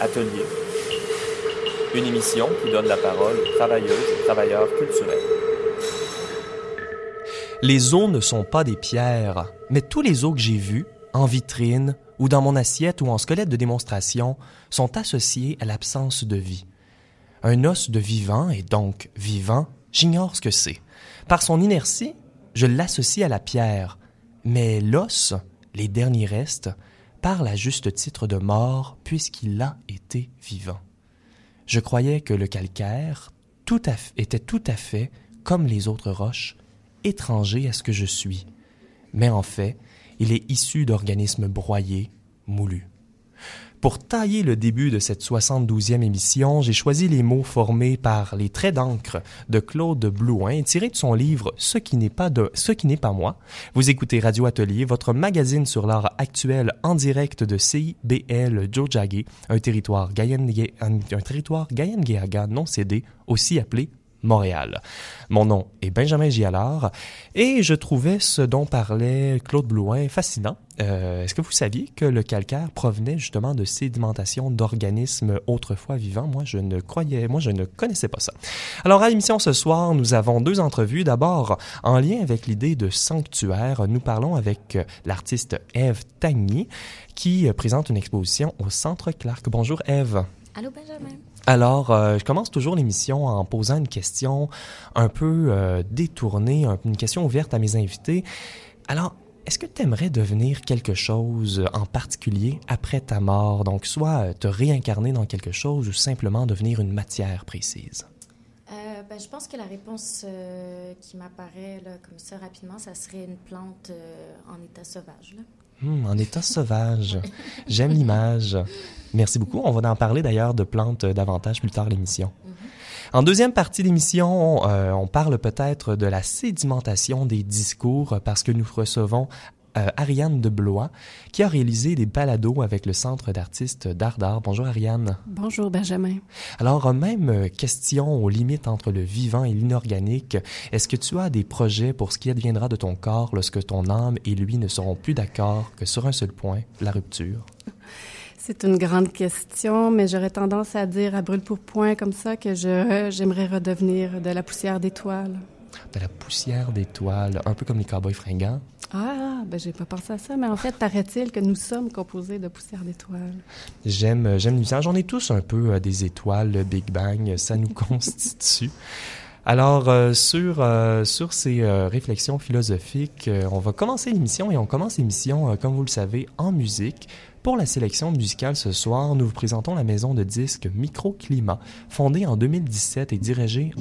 Atelier, une émission qui donne la parole aux travailleuses et travailleurs culturels. Les os ne sont pas des pierres, mais tous les os que j'ai vus, en vitrine, ou dans mon assiette ou en squelette de démonstration, sont associés à l'absence de vie. Un os de vivant et donc vivant, j'ignore ce que c'est. Par son inertie, je l'associe à la pierre, mais l'os, les derniers restes, parle à juste titre de mort puisqu'il a été vivant. Je croyais que le calcaire était tout à fait, comme les autres roches, étranger à ce que je suis, mais en fait, il est issu d'organismes broyés, moulus. Pour tailler le début de cette 72e émission, j'ai choisi les mots formés par les traits d'encre de Claude Blouin, tirés de son livre Ce qui n'est pas de Ce qui n'est pas moi. Vous écoutez Radio Atelier, votre magazine sur l'art actuel en direct de CIBL Jojage, un territoire un, un territoire non cédé, aussi appelé Montréal. Mon nom est Benjamin Gialard et je trouvais ce dont parlait Claude Blouin fascinant. Euh, Est-ce que vous saviez que le calcaire provenait justement de sédimentation d'organismes autrefois vivants? Moi, je ne croyais, moi, je ne connaissais pas ça. Alors, à l'émission ce soir, nous avons deux entrevues. D'abord, en lien avec l'idée de sanctuaire, nous parlons avec l'artiste Eve Tagny qui présente une exposition au Centre Clark. Bonjour Eve. Allô Benjamin. Alors, euh, je commence toujours l'émission en posant une question un peu euh, détournée, une question ouverte à mes invités. Alors, est-ce que tu aimerais devenir quelque chose en particulier après ta mort? Donc, soit te réincarner dans quelque chose ou simplement devenir une matière précise? Euh, ben, je pense que la réponse euh, qui m'apparaît comme ça rapidement, ça serait une plante euh, en état sauvage. Hmm, en état sauvage. J'aime l'image. Merci beaucoup. On va en parler d'ailleurs de plantes davantage plus tard l'émission. Mm -hmm. En deuxième partie d'émission, euh, on parle peut-être de la sédimentation des discours parce que nous recevons euh, Ariane de Blois, qui a réalisé des balados avec le Centre d'artistes d'art d'art. Bonjour Ariane. Bonjour Benjamin. Alors, même question aux limites entre le vivant et l'inorganique. Est-ce que tu as des projets pour ce qui adviendra de ton corps lorsque ton âme et lui ne seront plus d'accord que sur un seul point, la rupture? C'est une grande question, mais j'aurais tendance à dire à brûle pour point comme ça que j'aimerais redevenir de la poussière d'étoiles. De la poussière d'étoiles, un peu comme les cowboys fringants. Ah, ben j'ai pas pensé à ça, mais en fait, paraît-il que nous sommes composés de poussière d'étoiles. J'aime, j'aime l'image. J'en ai tous un peu euh, des étoiles, le Big Bang, ça nous constitue. Alors, euh, sur, euh, sur ces euh, réflexions philosophiques, euh, on va commencer l'émission et on commence l'émission, comme vous le savez, en musique. Pour la sélection musicale ce soir, nous vous présentons la maison de disques Microclimat, fondée en 2017 et dirigée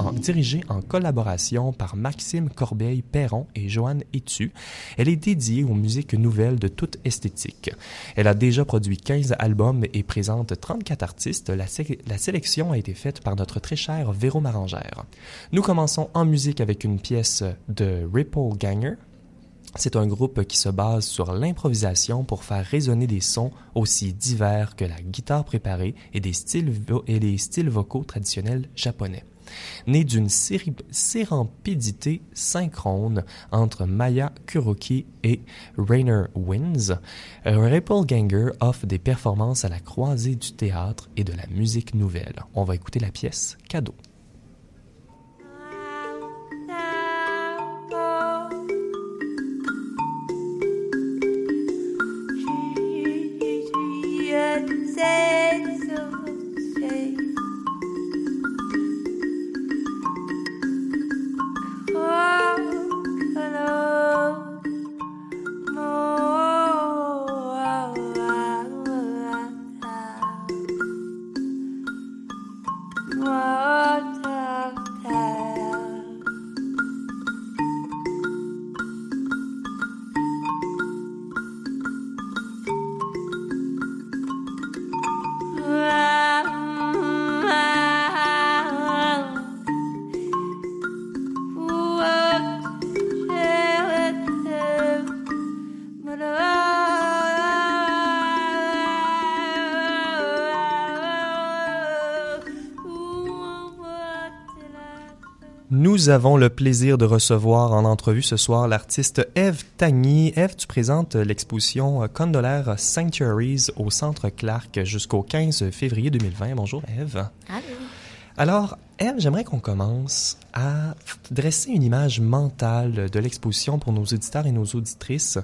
en, collaboration par Maxime Corbeil-Perron et Joanne Etu. Elle est dédiée aux musiques nouvelles de toute esthétique. Elle a déjà produit 15 albums et présente 34 artistes. La, la sélection a été faite par notre très cher Véro Marangère. Nous commençons en musique avec une pièce de Ripple Ganger, c'est un groupe qui se base sur l'improvisation pour faire résonner des sons aussi divers que la guitare préparée et des styles, les styles vocaux traditionnels japonais. Né d'une sérampidité synchrone entre Maya Kuroki et Rainer Winds, Ripple Ganger offre des performances à la croisée du théâtre et de la musique nouvelle. On va écouter la pièce Cadeau. Nous avons le plaisir de recevoir en entrevue ce soir l'artiste Eve Tagny. Eve, tu présentes l'exposition Condolaire Sanctuaries au Centre Clark jusqu'au 15 février 2020. Bonjour Eve. Alors, Eve, j'aimerais qu'on commence à dresser une image mentale de l'exposition pour nos auditeurs et nos auditrices.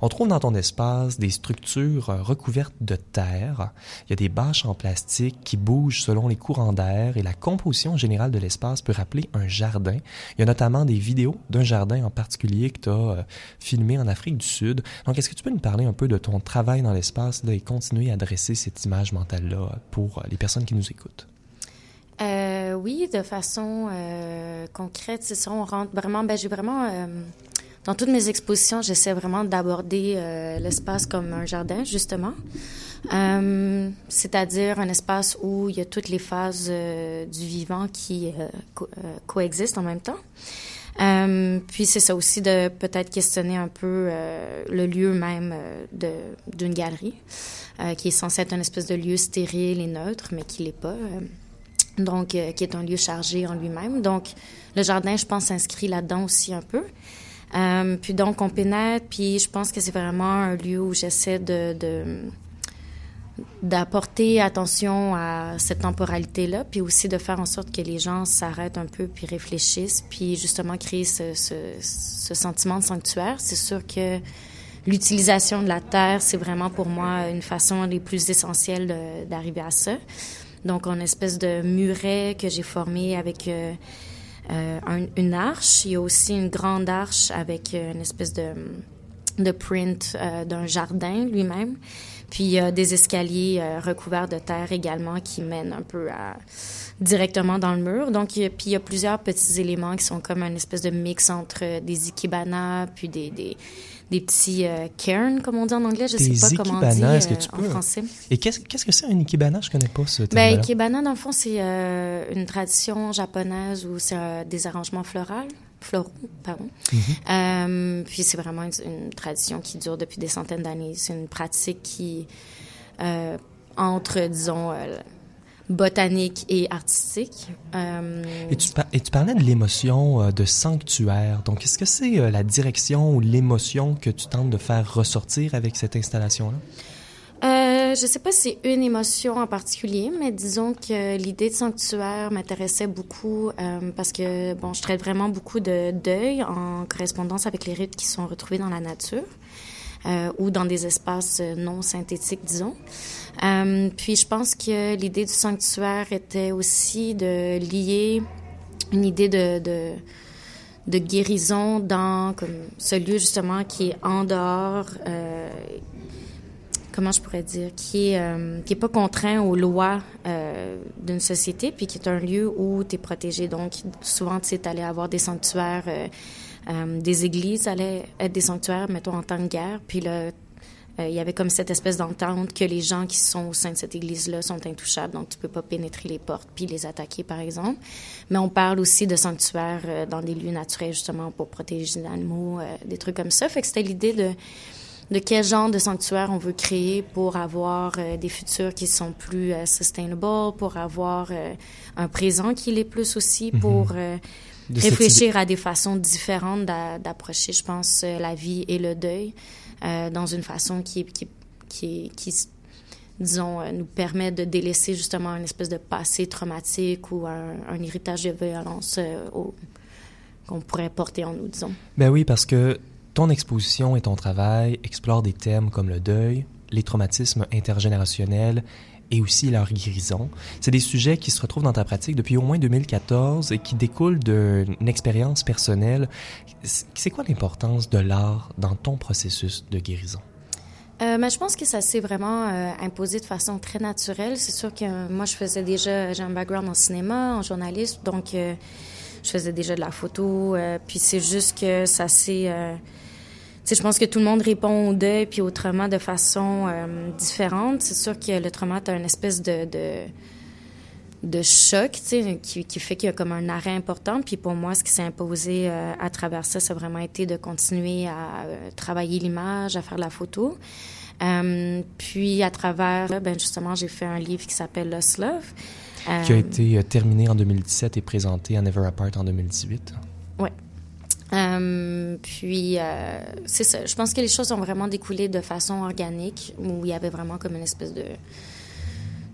On trouve dans ton espace des structures recouvertes de terre. Il y a des bâches en plastique qui bougent selon les courants d'air et la composition générale de l'espace peut rappeler un jardin. Il y a notamment des vidéos d'un jardin en particulier que tu as euh, filmé en Afrique du Sud. Donc, est-ce que tu peux nous parler un peu de ton travail dans l'espace et continuer à dresser cette image mentale-là pour les personnes qui nous écoutent? Euh, oui, de façon euh, concrète, c'est ça. On rentre vraiment. Ben, j'ai vraiment. Euh, dans toutes mes expositions, j'essaie vraiment d'aborder euh, l'espace comme un jardin, justement. Euh, c'est-à-dire un espace où il y a toutes les phases du vivant qui co coexistent en même temps. puis c'est ça aussi de peut-être questionner un peu le lieu même de d'une galerie, qui est censé être une espèce de lieu stérile et neutre, mais qui l'est pas donc euh, qui est un lieu chargé en lui-même. Donc, le jardin, je pense, s'inscrit là-dedans aussi un peu. Euh, puis donc, on pénètre, puis je pense que c'est vraiment un lieu où j'essaie de, d'apporter attention à cette temporalité-là, puis aussi de faire en sorte que les gens s'arrêtent un peu, puis réfléchissent, puis justement créer ce, ce, ce sentiment de sanctuaire. C'est sûr que l'utilisation de la terre, c'est vraiment pour moi une façon les plus essentielles d'arriver à ça. Donc, une espèce de muret que j'ai formé avec euh, euh, une arche. Il y a aussi une grande arche avec euh, une espèce de, de print d'un jardin lui-même. Puis il y a des escaliers recouverts de terre également qui mènent un peu directement dans le mur. Donc, puis il y a plusieurs petits éléments qui sont comme une espèce de mix entre des ikebanas puis des des petits euh, cairns, comme on dit en anglais. Je ne sais pas comment on dit euh, en français. Et qu'est-ce que c'est un ikebana? Je connais pas ce terme ben, Ikebana, dans le fond, c'est euh, une tradition japonaise où c'est des arrangements floraux. Floraux, pardon. Mm-hmm. puis c'est vraiment une, tradition qui dure depuis des centaines d'années. C'est une pratique qui, entre, disons, botanique et artistique. Euh... Et, tu et, tu parlais de l'émotion euh, de sanctuaire. Donc, est-ce que c'est euh, la direction ou l'émotion que tu tentes de faire ressortir avec cette installation-là? Euh, je sais pas si c'est une émotion en particulier, mais disons que l'idée de sanctuaire m'intéressait beaucoup euh, parce que, bon, je traite vraiment beaucoup de deuil en correspondance avec les rites qui sont retrouvés dans la nature euh, ou dans des espaces non synthétiques, disons. Euh, puis je pense que l'idée du sanctuaire était aussi de lier une idée de, de, guérison dans comme, ce lieu justement qui est en dehors, euh, comment je pourrais dire, qui est, euh, qui est pas contraint aux lois d'une société, puis qui est un lieu où tu es protégé. Donc souvent, tu sais, allais avoir des sanctuaires. Des églises allaient être des sanctuaires, mettons, en temps de guerre. Puis là, il y avait comme cette espèce d'entente que les gens qui sont au sein de cette église-là sont intouchables, donc tu peux pas pénétrer les portes puis les attaquer, par exemple. Mais on parle aussi de sanctuaires euh, dans des lieux naturels, justement, pour protéger les animaux, euh, des trucs comme ça. Fait que c'était l'idée de de quel genre de sanctuaire on veut créer pour avoir des futurs qui sont plus sustainable, pour avoir un présent qui l'est plus aussi, mm-hmm. Réfléchir à des façons différentes d'approcher, je pense, la vie et le deuil. Euh, dans une façon qui, qui, qui, qui disons, euh, nous permet de délaisser justement une espèce de passé traumatique ou un, un héritage de violence euh, qu'on pourrait porter en nous, disons. Ben oui, parce que ton exposition et ton travail explorent des thèmes comme le deuil, les traumatismes intergénérationnels et aussi leur guérison. C'est des sujets qui se retrouvent dans ta pratique depuis au moins 2014 et qui découlent d'une expérience personnelle. C'est quoi l'importance de l'art dans ton processus de guérison? Euh, mais je pense que ça s'est vraiment euh, imposé de façon très naturelle. C'est sûr que moi, je faisais déjà, j'ai un background en cinéma, en journalisme, donc euh, je faisais déjà de la photo. Euh, puis c'est juste que ça s'est je pense que tout le monde répond au deuil puis au trauma de façon euh, différente. C'est sûr que le trauma, tu une espèce de, de, de choc, qui, qui fait qu'il y a comme un arrêt important. Puis pour moi, ce qui s'est imposé euh, à travers ça, ça a vraiment été de continuer à euh, travailler l'image, à faire la photo. puis à travers, ben justement, j'ai fait un livre qui s'appelle Lost Love. qui a été terminé en 2017 et présenté à Never Apart en 2018. Oui. Puis, c'est ça. Je pense que les choses ont vraiment découlé de façon organique, où il y avait vraiment comme une espèce de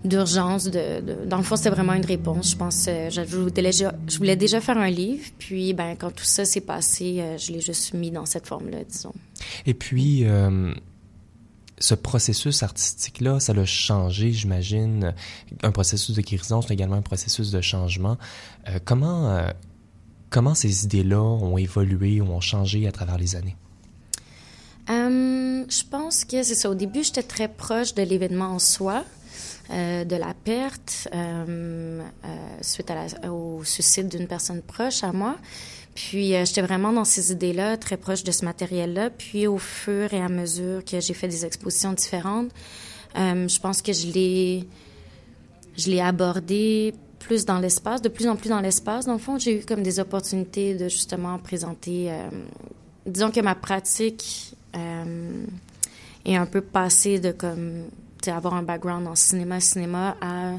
d'urgence. De, dans le fond, c'était vraiment une réponse. Je pense, euh, voulais, je voulais déjà faire un livre, puis ben quand tout ça s'est passé, euh, je l'ai juste mis dans cette forme-là, disons. Et puis. Euh, ce processus artistique-là, ça l'a changé, j'imagine. Un processus de guérison, c'est également un processus de changement. comment, comment ces idées-là ont évolué ou ont changé à travers les années? je pense que c'est ça. Au début, j'étais très proche de l'événement en soi. Euh, de la perte euh, euh, suite au suicide d'une personne proche à moi. Puis j'étais vraiment dans ces idées-là, très proche de ce matériel-là. Puis au fur et à mesure que j'ai fait des expositions différentes, je pense que je l'ai, je l'ai abordé plus dans l'espace, de plus en plus dans l'espace. Dans le fond, j'ai eu comme des opportunités de justement présenter. disons que ma pratique est un peu passée de comme avoir un background en cinéma, cinéma à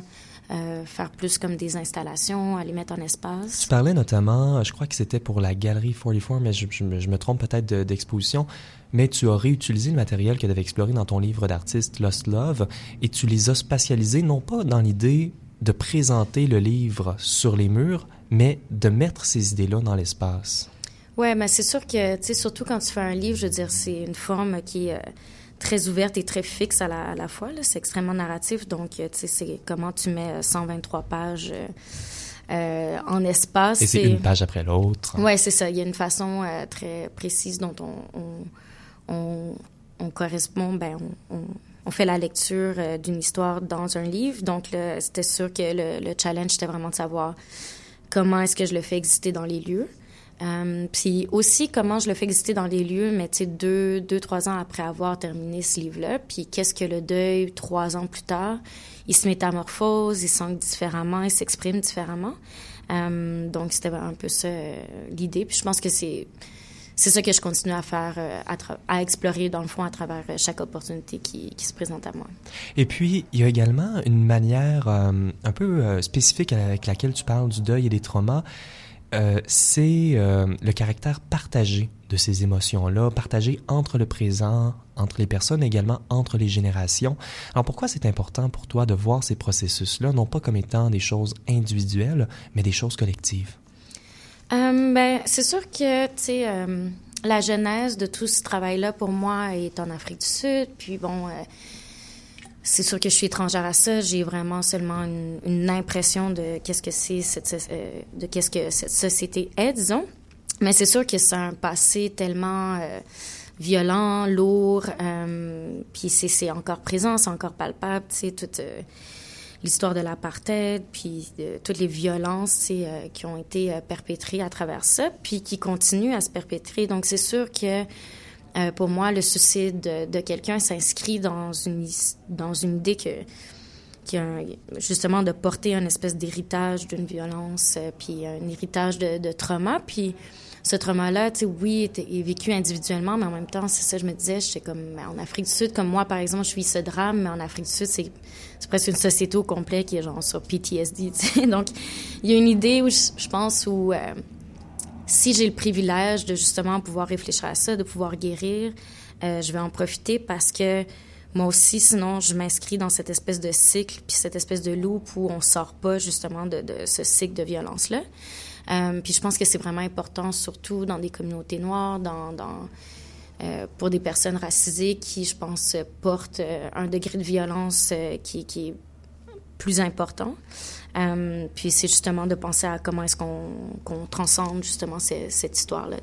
euh, faire plus comme des installations, à les mettre en espace. Tu parlais notamment, je crois que c'était pour la Galerie 44, mais je, me trompe peut-être d'exposition, mais tu as réutilisé le matériel que tu avais exploré dans ton livre d'artiste Lost Love et tu les as spatialisés, non pas dans l'idée de présenter le livre sur les murs, mais de mettre ces idées-là dans l'espace. Ouais, mais c'est sûr que, tu sais, surtout quand tu fais un livre, je veux dire, c'est une forme qui est... Euh, très ouverte et très fixe à la, à la fois. C'est extrêmement narratif. Donc, euh, tu sais, c'est comment tu mets 123 euh, pages euh, en espace. Et c'est une page après l'autre. Oui, c'est ça. Il y a une façon très précise dont on, on, on, correspond, ben, on, on, fait la lecture d'une histoire dans un livre. Donc, c'était sûr que le, le challenge, c'était vraiment de savoir comment est-ce que je le fais exister dans les lieux. Euh, puis aussi comment je le fais exister dans les lieux, mais tu sais, deux, deux, trois ans après avoir terminé ce livre-là. Puis qu'est-ce que le deuil, trois ans plus tard, il se métamorphose, il sent différemment, il s'exprime différemment. Euh, donc c'était un peu ça euh, l'idée. Puis je pense que c'est c'est ça que je continue à faire, à, à, explorer dans le fond à travers chaque opportunité qui, se présente à moi. Et puis, il y a également une manière un peu spécifique avec laquelle tu parles du deuil et des traumas. Euh, c'est euh, le caractère partagé de ces émotions-là, partagé entre le présent, entre les personnes, également entre les générations. Alors pourquoi c'est important pour toi de voir ces processus-là, non pas comme étant des choses individuelles, mais des choses collectives? Euh, ben, c'est sûr que, tu sais, la genèse de tout ce travail-là, pour moi, est en Afrique du Sud. Puis bon, c'est sûr que je suis étrangère à ça. J'ai vraiment seulement une, impression de qu'est-ce que c'est cette, euh, de qu'est-ce que cette société est, disons. Mais c'est sûr que c'est un passé tellement euh, violent, lourd, euh, puis c'est encore présent, c'est encore palpable, tu sais, l'histoire de l'apartheid, puis toutes les violences qui ont été perpétrées à travers ça, puis qui continuent à se perpétrer. Donc c'est sûr que euh, pour moi, le suicide de, quelqu'un s'inscrit dans une, dans une idée que, qui a justement de porter un espèce d'héritage d'une violence, euh, puis un héritage de, trauma. Puis ce trauma-là, tu sais, oui, est, vécu individuellement, mais en même temps, c'est ça, je me disais, j'étais comme en Afrique du Sud, comme moi, par exemple, je suis ce drame, mais en Afrique du Sud, c'est presque une société au complet qui est genre sur PTSD, tu sais. Donc, il y a une idée où je, pense où... Euh, si j'ai le privilège de justement pouvoir réfléchir à ça, de pouvoir guérir, euh, je vais en profiter parce que moi aussi, sinon, je m'inscris dans cette espèce de cycle, puis cette espèce de loupe où on sort pas justement de, ce cycle de violence-là. Euh, puis je pense que c'est vraiment important, surtout dans des communautés noires, dans euh, pour des personnes racisées qui, je pense, portent euh, un degré de violence euh, qui, est plus important. Puis c'est justement de penser à comment est-ce qu'on transcende justement cette histoire-là.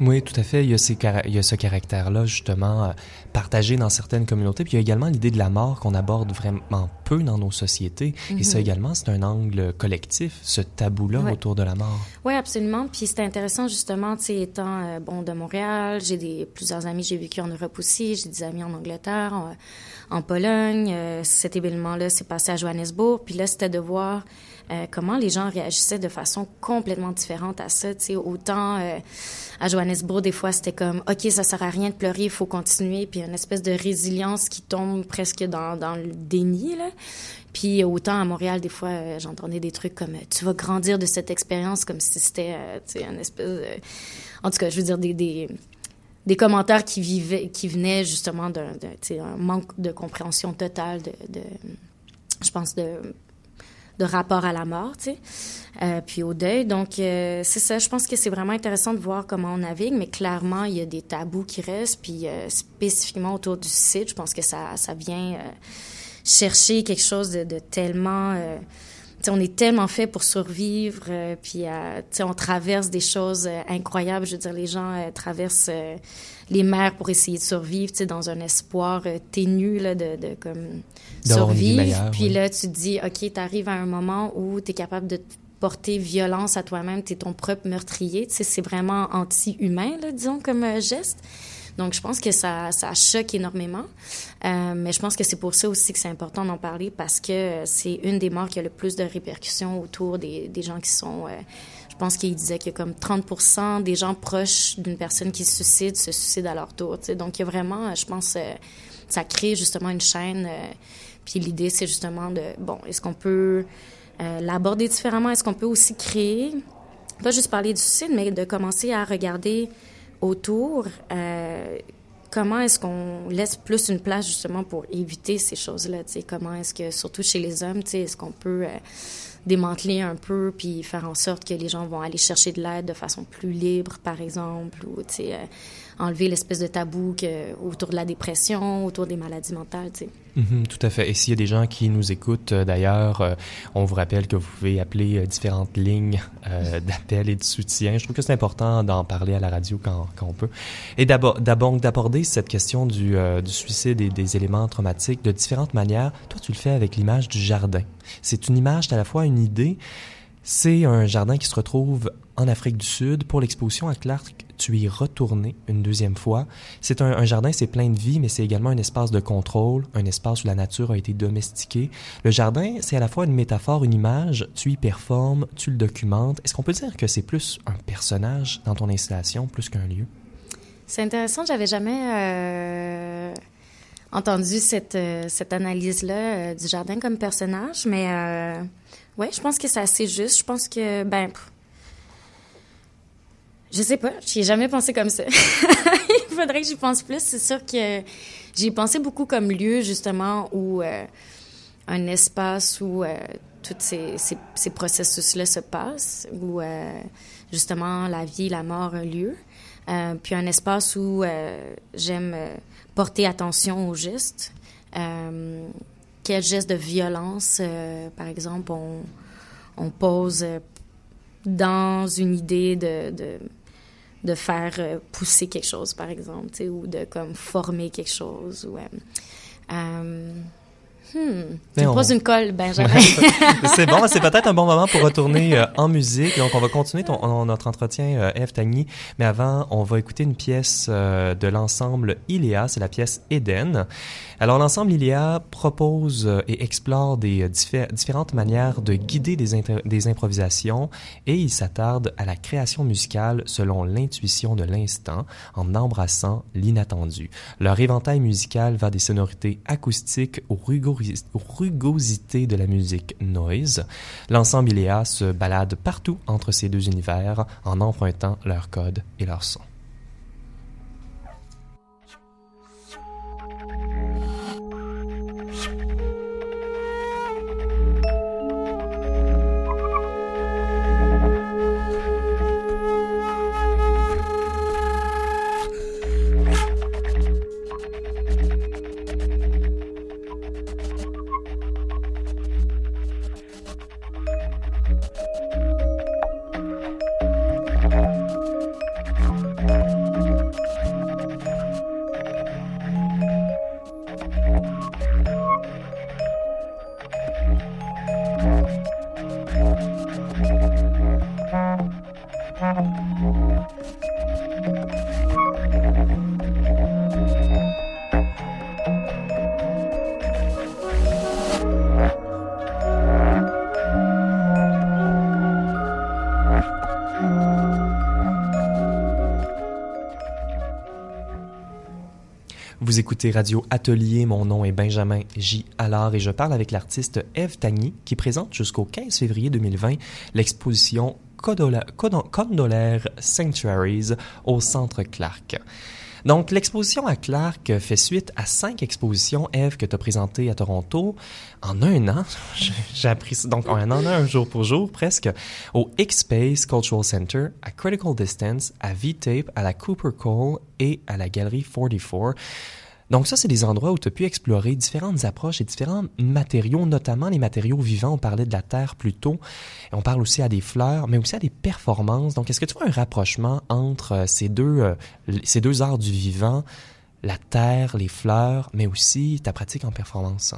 Oui, tout à fait. Il y a, ces, il y a ce caractère-là, justement, euh, partagé dans certaines communautés. Puis il y a également l'idée de la mort qu'on aborde vraiment peu dans nos sociétés. Et ça mhm. également, c'est un angle collectif, ce tabou-là autour de la mort. Oui, absolument. Puis c'est intéressant, justement, tu sais, étant, euh, bon, de Montréal, j'ai des plusieurs amis, j'ai vécu en Europe aussi, j'ai des amis en Angleterre, en, Pologne. Euh, cet événement-là s'est passé à Johannesburg. Puis là, c'était de voir euh, comment les gens réagissaient de façon complètement différente à ça. Tu autant euh, à Johannesburg, des fois, c'était comme, OK, ça sert à rien de pleurer, il faut continuer, puis une espèce de résilience qui tombe presque dans, le déni, là. Puis autant à Montréal, des fois, euh, j'entendais des trucs comme tu vas grandir de cette expérience comme si c'était, une espèce de... En tout cas, je veux dire, des, commentaires qui, vivaient, qui venaient justement d'un, un manque de compréhension totale de je pense, de, de rapport à la mort, euh, puis au deuil. Donc, euh, c'est ça, je pense que c'est vraiment intéressant de voir comment on navigue, mais clairement, il y a des tabous qui restent, puis euh, spécifiquement autour du suicide, je pense que ça, ça vient chercher quelque chose de tellement... Euh, on est tellement fait pour survivre, euh, puis euh, on traverse des choses euh, incroyables. Je veux dire, les gens traversent les mers pour essayer de survivre, dans un espoir ténu là, de, de comme survivre. puis là, tu te dis, OK, tu arrives à un moment où tu es capable de porter violence à toi-même, tu es ton propre meurtrier. C'est vraiment anti-humain, disons, comme geste. Donc, je pense que ça, ça choque énormément. Euh, mais je pense que c'est pour ça aussi que c'est important d'en parler parce que c'est une des morts qui a le plus de répercussions autour des, des gens qui sont... Euh, je pense qu'il disait que comme 30 des gens proches d'une personne qui se suicide se suicident à leur tour. sais. Donc, il y a vraiment, je pense, euh, ça crée justement une chaîne. Euh, puis l'idée, c'est justement de, bon, est-ce qu'on peut l'aborder différemment? Est-ce qu'on peut aussi créer, pas juste parler du suicide, mais de commencer à regarder autour, euh, comment est-ce qu'on laisse plus une place justement pour éviter ces choses-là? Comment est-ce que, surtout chez les hommes, est-ce qu'on peut euh, démanteler un peu puis faire en sorte que les gens vont aller chercher de l'aide de façon plus libre, par exemple, ou euh, enlever l'espèce de tabou que, autour de la dépression, autour des maladies mentales. Tu sais. Mhm, tout à fait. Et s'il y a des gens qui nous écoutent, euh, d'ailleurs, euh, on vous rappelle que vous pouvez appeler euh, différentes lignes d'appel et de soutien. Je trouve que c'est important d'en parler à la radio quand, quand on peut. Et d'abord, d'aborder cette question du, du suicide et des éléments traumatiques de différentes manières. Toi, tu le fais avec l'image du jardin. C'est une image, à la fois une idée. C'est un jardin qui se retrouve en Afrique du Sud pour l'exposition à Clark tu y retourné une deuxième fois. C'est un, jardin, c'est plein de vie, mais c'est également un espace de contrôle, un espace où la nature a été domestiquée. Le jardin, c'est à la fois une métaphore, une image, tu y performes, tu le documentes. Est-ce qu'on peut dire que c'est plus un personnage dans ton installation, plus qu'un lieu? C'est intéressant, j'avais jamais euh, entendu cette, euh, cette analyse-là euh, du jardin comme personnage, mais ouais, je pense que c'est assez juste. Je pense que, ben, je sais pas, j'y ai jamais pensé comme ça. Il faudrait que j'y pense plus. C'est sûr que j'y ai pensé beaucoup comme lieu, justement, où euh, un espace où euh, tous ces, ces, processus-là se passent, où euh, justement la vie, la mort ont lieu. puis un espace où j'aime porter attention aux gestes. quel geste de violence, par exemple, on, on pose dans une idée de, de de faire euh, pousser quelque chose, par exemple, ou de comme former quelque chose. Ou, euh, euh Hmm. Tu me poses une colle, Benjamin. c'est bon, c'est peut-être un bon moment pour retourner euh, en musique. Donc, on va continuer ton, notre entretien, euh, Eve Tagny. Mais avant, on va écouter une pièce euh, de l'ensemble Iléa. C'est la pièce Eden. Alors, l'ensemble Iléa propose euh, et explore des différentes manières de guider des, des improvisations et il s'attarde à la création musicale selon l'intuition de l'instant en embrassant l'inattendu. Leur éventail musical va des sonorités acoustiques au rugoristes rugosité de la musique noise, l'ensemble Iléa se balade partout entre ces deux univers en empruntant leurs codes et leurs sons. Vous écoutez Radio Atelier, mon nom est Benjamin J. Allard et je parle avec l'artiste Eve Tagny qui présente jusqu'au 15 février 2020 l'exposition Condolaire Sanctuaries au Centre Clark. Donc, l'exposition à Clark fait suite à cinq expositions, Eve, que tu as présentées à Toronto en un an. J'ai appris donc en un an, un jour pour jour presque, au X-Space Cultural Center, à Critical Distance, à V-Tape, à la Cooper Cole et à la Galerie 44. Donc ça, c'est des endroits où tu as pu explorer différentes approches et différents matériaux, notamment les matériaux vivants. On parlait de la terre plus tôt. On parle aussi à des fleurs, mais aussi à des performances. Donc, est-ce que tu vois un rapprochement entre euh, ces deux, euh, ces deux arts du vivant, la terre, les fleurs, mais aussi ta pratique en performance?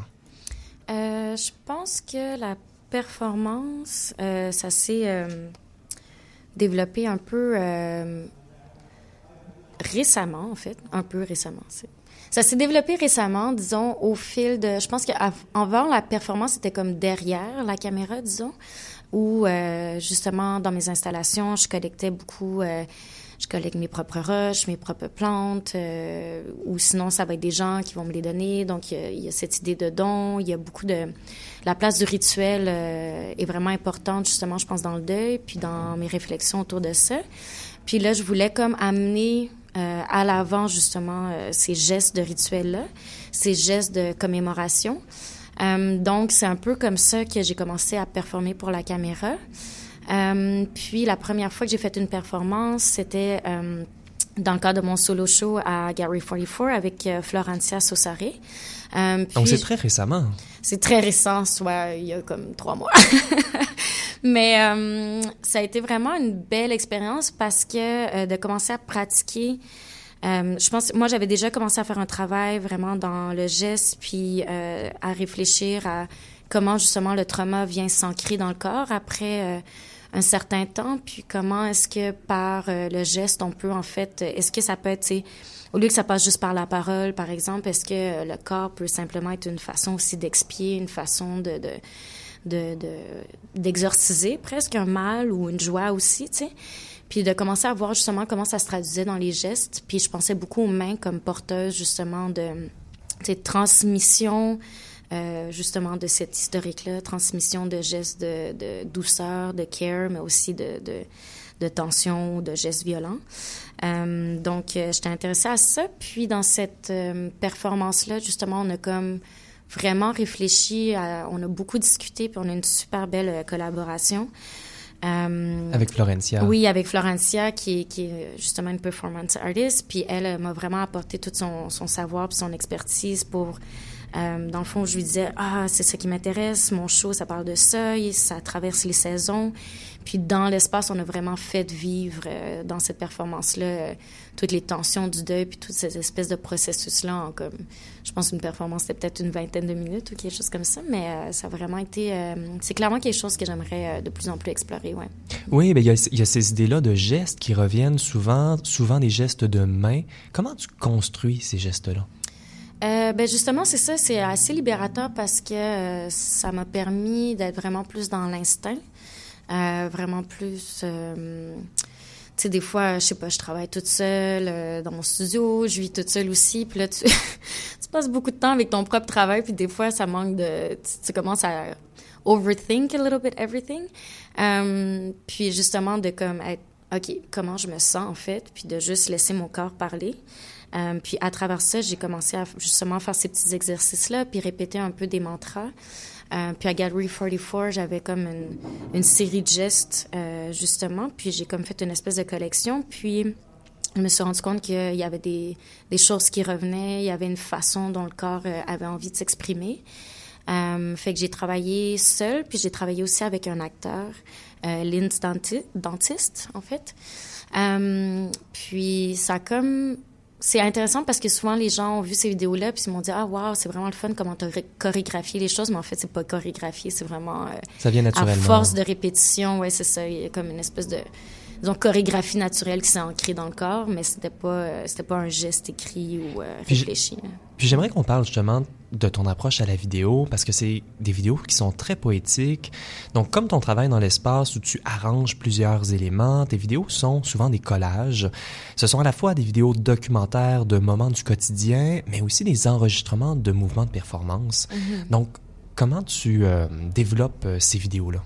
Euh, je pense que la performance, ça s'est développé un peu récemment, en fait, un peu récemment. Ça s'est développé récemment, disons, au fil de... Je pense qu'avant, la performance était comme derrière la caméra, disons, où, euh, justement, dans mes installations, je collectais beaucoup... Euh, je collecte mes propres roches, mes propres plantes, euh, ou sinon, ça va être des gens qui vont me les donner. Donc, il y, a cette idée de don. Il y a beaucoup de... La place du rituel est vraiment importante, justement, je pense, dans le deuil, puis dans mes réflexions autour de ça. Puis là, je voulais comme amener euh, à l'avant justement euh, ces gestes de rituel-là, ces gestes de commémoration. Euh, donc, c'est un peu comme ça que j'ai commencé à performer pour la caméra. puis, la première fois que j'ai fait une performance, c'était dans le cadre de mon solo show à Gary 44 avec Florencia Sossare. Donc, c'est très récemment. C'est très récent, soit il y a comme trois mois. Mais euh, ça a été vraiment une belle expérience parce que euh, de commencer à pratiquer, euh, je pense, moi j'avais déjà commencé à faire un travail vraiment dans le geste, puis à réfléchir à comment justement le trauma vient s'ancrer dans le corps après un certain temps, puis comment est-ce que par le geste on peut en fait, est-ce que ça peut être, au lieu que ça passe juste par la parole, par exemple, est-ce que le corps peut simplement être une façon aussi d'expier, une façon de, de de, d'exorciser presque un mal ou une joie aussi, tu sais? Puis de commencer à voir justement comment ça se traduisait dans les gestes. Puis je pensais beaucoup aux mains comme porteuses justement de, transmission, euh, justement de cette historique-là, transmission de gestes de, de, douceur, de care, mais aussi de, de, de tension, de gestes violents. Euh, donc, euh, j'étais intéressée à ça. Puis dans cette performance-là, justement, on a comme vraiment réfléchi. on a beaucoup discuté, puis on a une super belle euh, collaboration. Euh, avec Florencia. Oui, avec Florencia, qui est, qui est justement une performance artist. Puis elle m'a vraiment apporté tout son, son savoir puis son expertise pour euh, dans le fond, je lui disais, ah, c'est ça qui m'intéresse, mon show, ça parle de ça, ça traverse les saisons. Puis dans l'espace, on a vraiment fait vivre euh, dans cette performance-là euh, toutes les tensions du deuil, puis toutes ces espèces de processus-là. Comme, je pense une performance, c'était peut-être une vingtaine de minutes ou quelque chose comme ça, mais ça a vraiment été... c'est clairement quelque chose que j'aimerais de plus en plus explorer, ouais. Oui, mais il y, y, a ces idées-là de gestes qui reviennent souvent, souvent des gestes de main. Comment tu construis ces gestes-là? Euh, ben justement, c'est ça, c'est assez libérateur parce que euh, ça m'a permis d'être vraiment plus dans l'instinct, euh, vraiment plus. Euh, tu sais, des fois, je sais pas, je travaille toute seule dans mon studio, je vis toute seule aussi, puis là, tu, tu passes beaucoup de temps avec ton propre travail, puis des fois, ça manque de. Tu, tu commences à overthink a little bit everything. puis justement, de comme être, OK, comment je me sens en fait, puis de juste laisser mon corps parler. Euh, puis à travers ça, j'ai commencé à justement faire ces petits exercices-là, puis répéter un peu des mantras. Euh, puis à Gallery 44, j'avais comme une, une, série de gestes, euh, justement. Puis j'ai comme fait une espèce de collection. Puis je me suis rendu compte qu'il y avait des, des, choses qui revenaient, il y avait une façon dont le corps avait envie de s'exprimer. Fait que j'ai travaillé seule, puis j'ai travaillé aussi avec un acteur, euh, Linz Dentiste, en fait. Puis ça a comme c'est intéressant parce que souvent les gens ont vu ces vidéos-là puis ils m'ont dit ah waouh c'est vraiment le fun comment tu as chorégraphié les choses mais en fait c'est pas chorégraphié c'est vraiment euh, ça vient naturellement à force de répétition ouais c'est ça il y a comme une espèce de disons, chorégraphie naturelle qui s'est ancrée dans le corps, mais c'était pas, euh, c'était pas un geste écrit ou euh, réfléchi. là. Puis j'aimerais qu'on parle justement de ton approche à la vidéo, parce que c'est des vidéos qui sont très poétiques. Donc, comme ton travail dans l'espace où tu arranges plusieurs éléments, tes vidéos sont souvent des collages. Ce sont à la fois des vidéos documentaires de moments du quotidien, mais aussi des enregistrements de mouvements de performance. Donc, comment tu euh, développes euh, ces vidéos-là?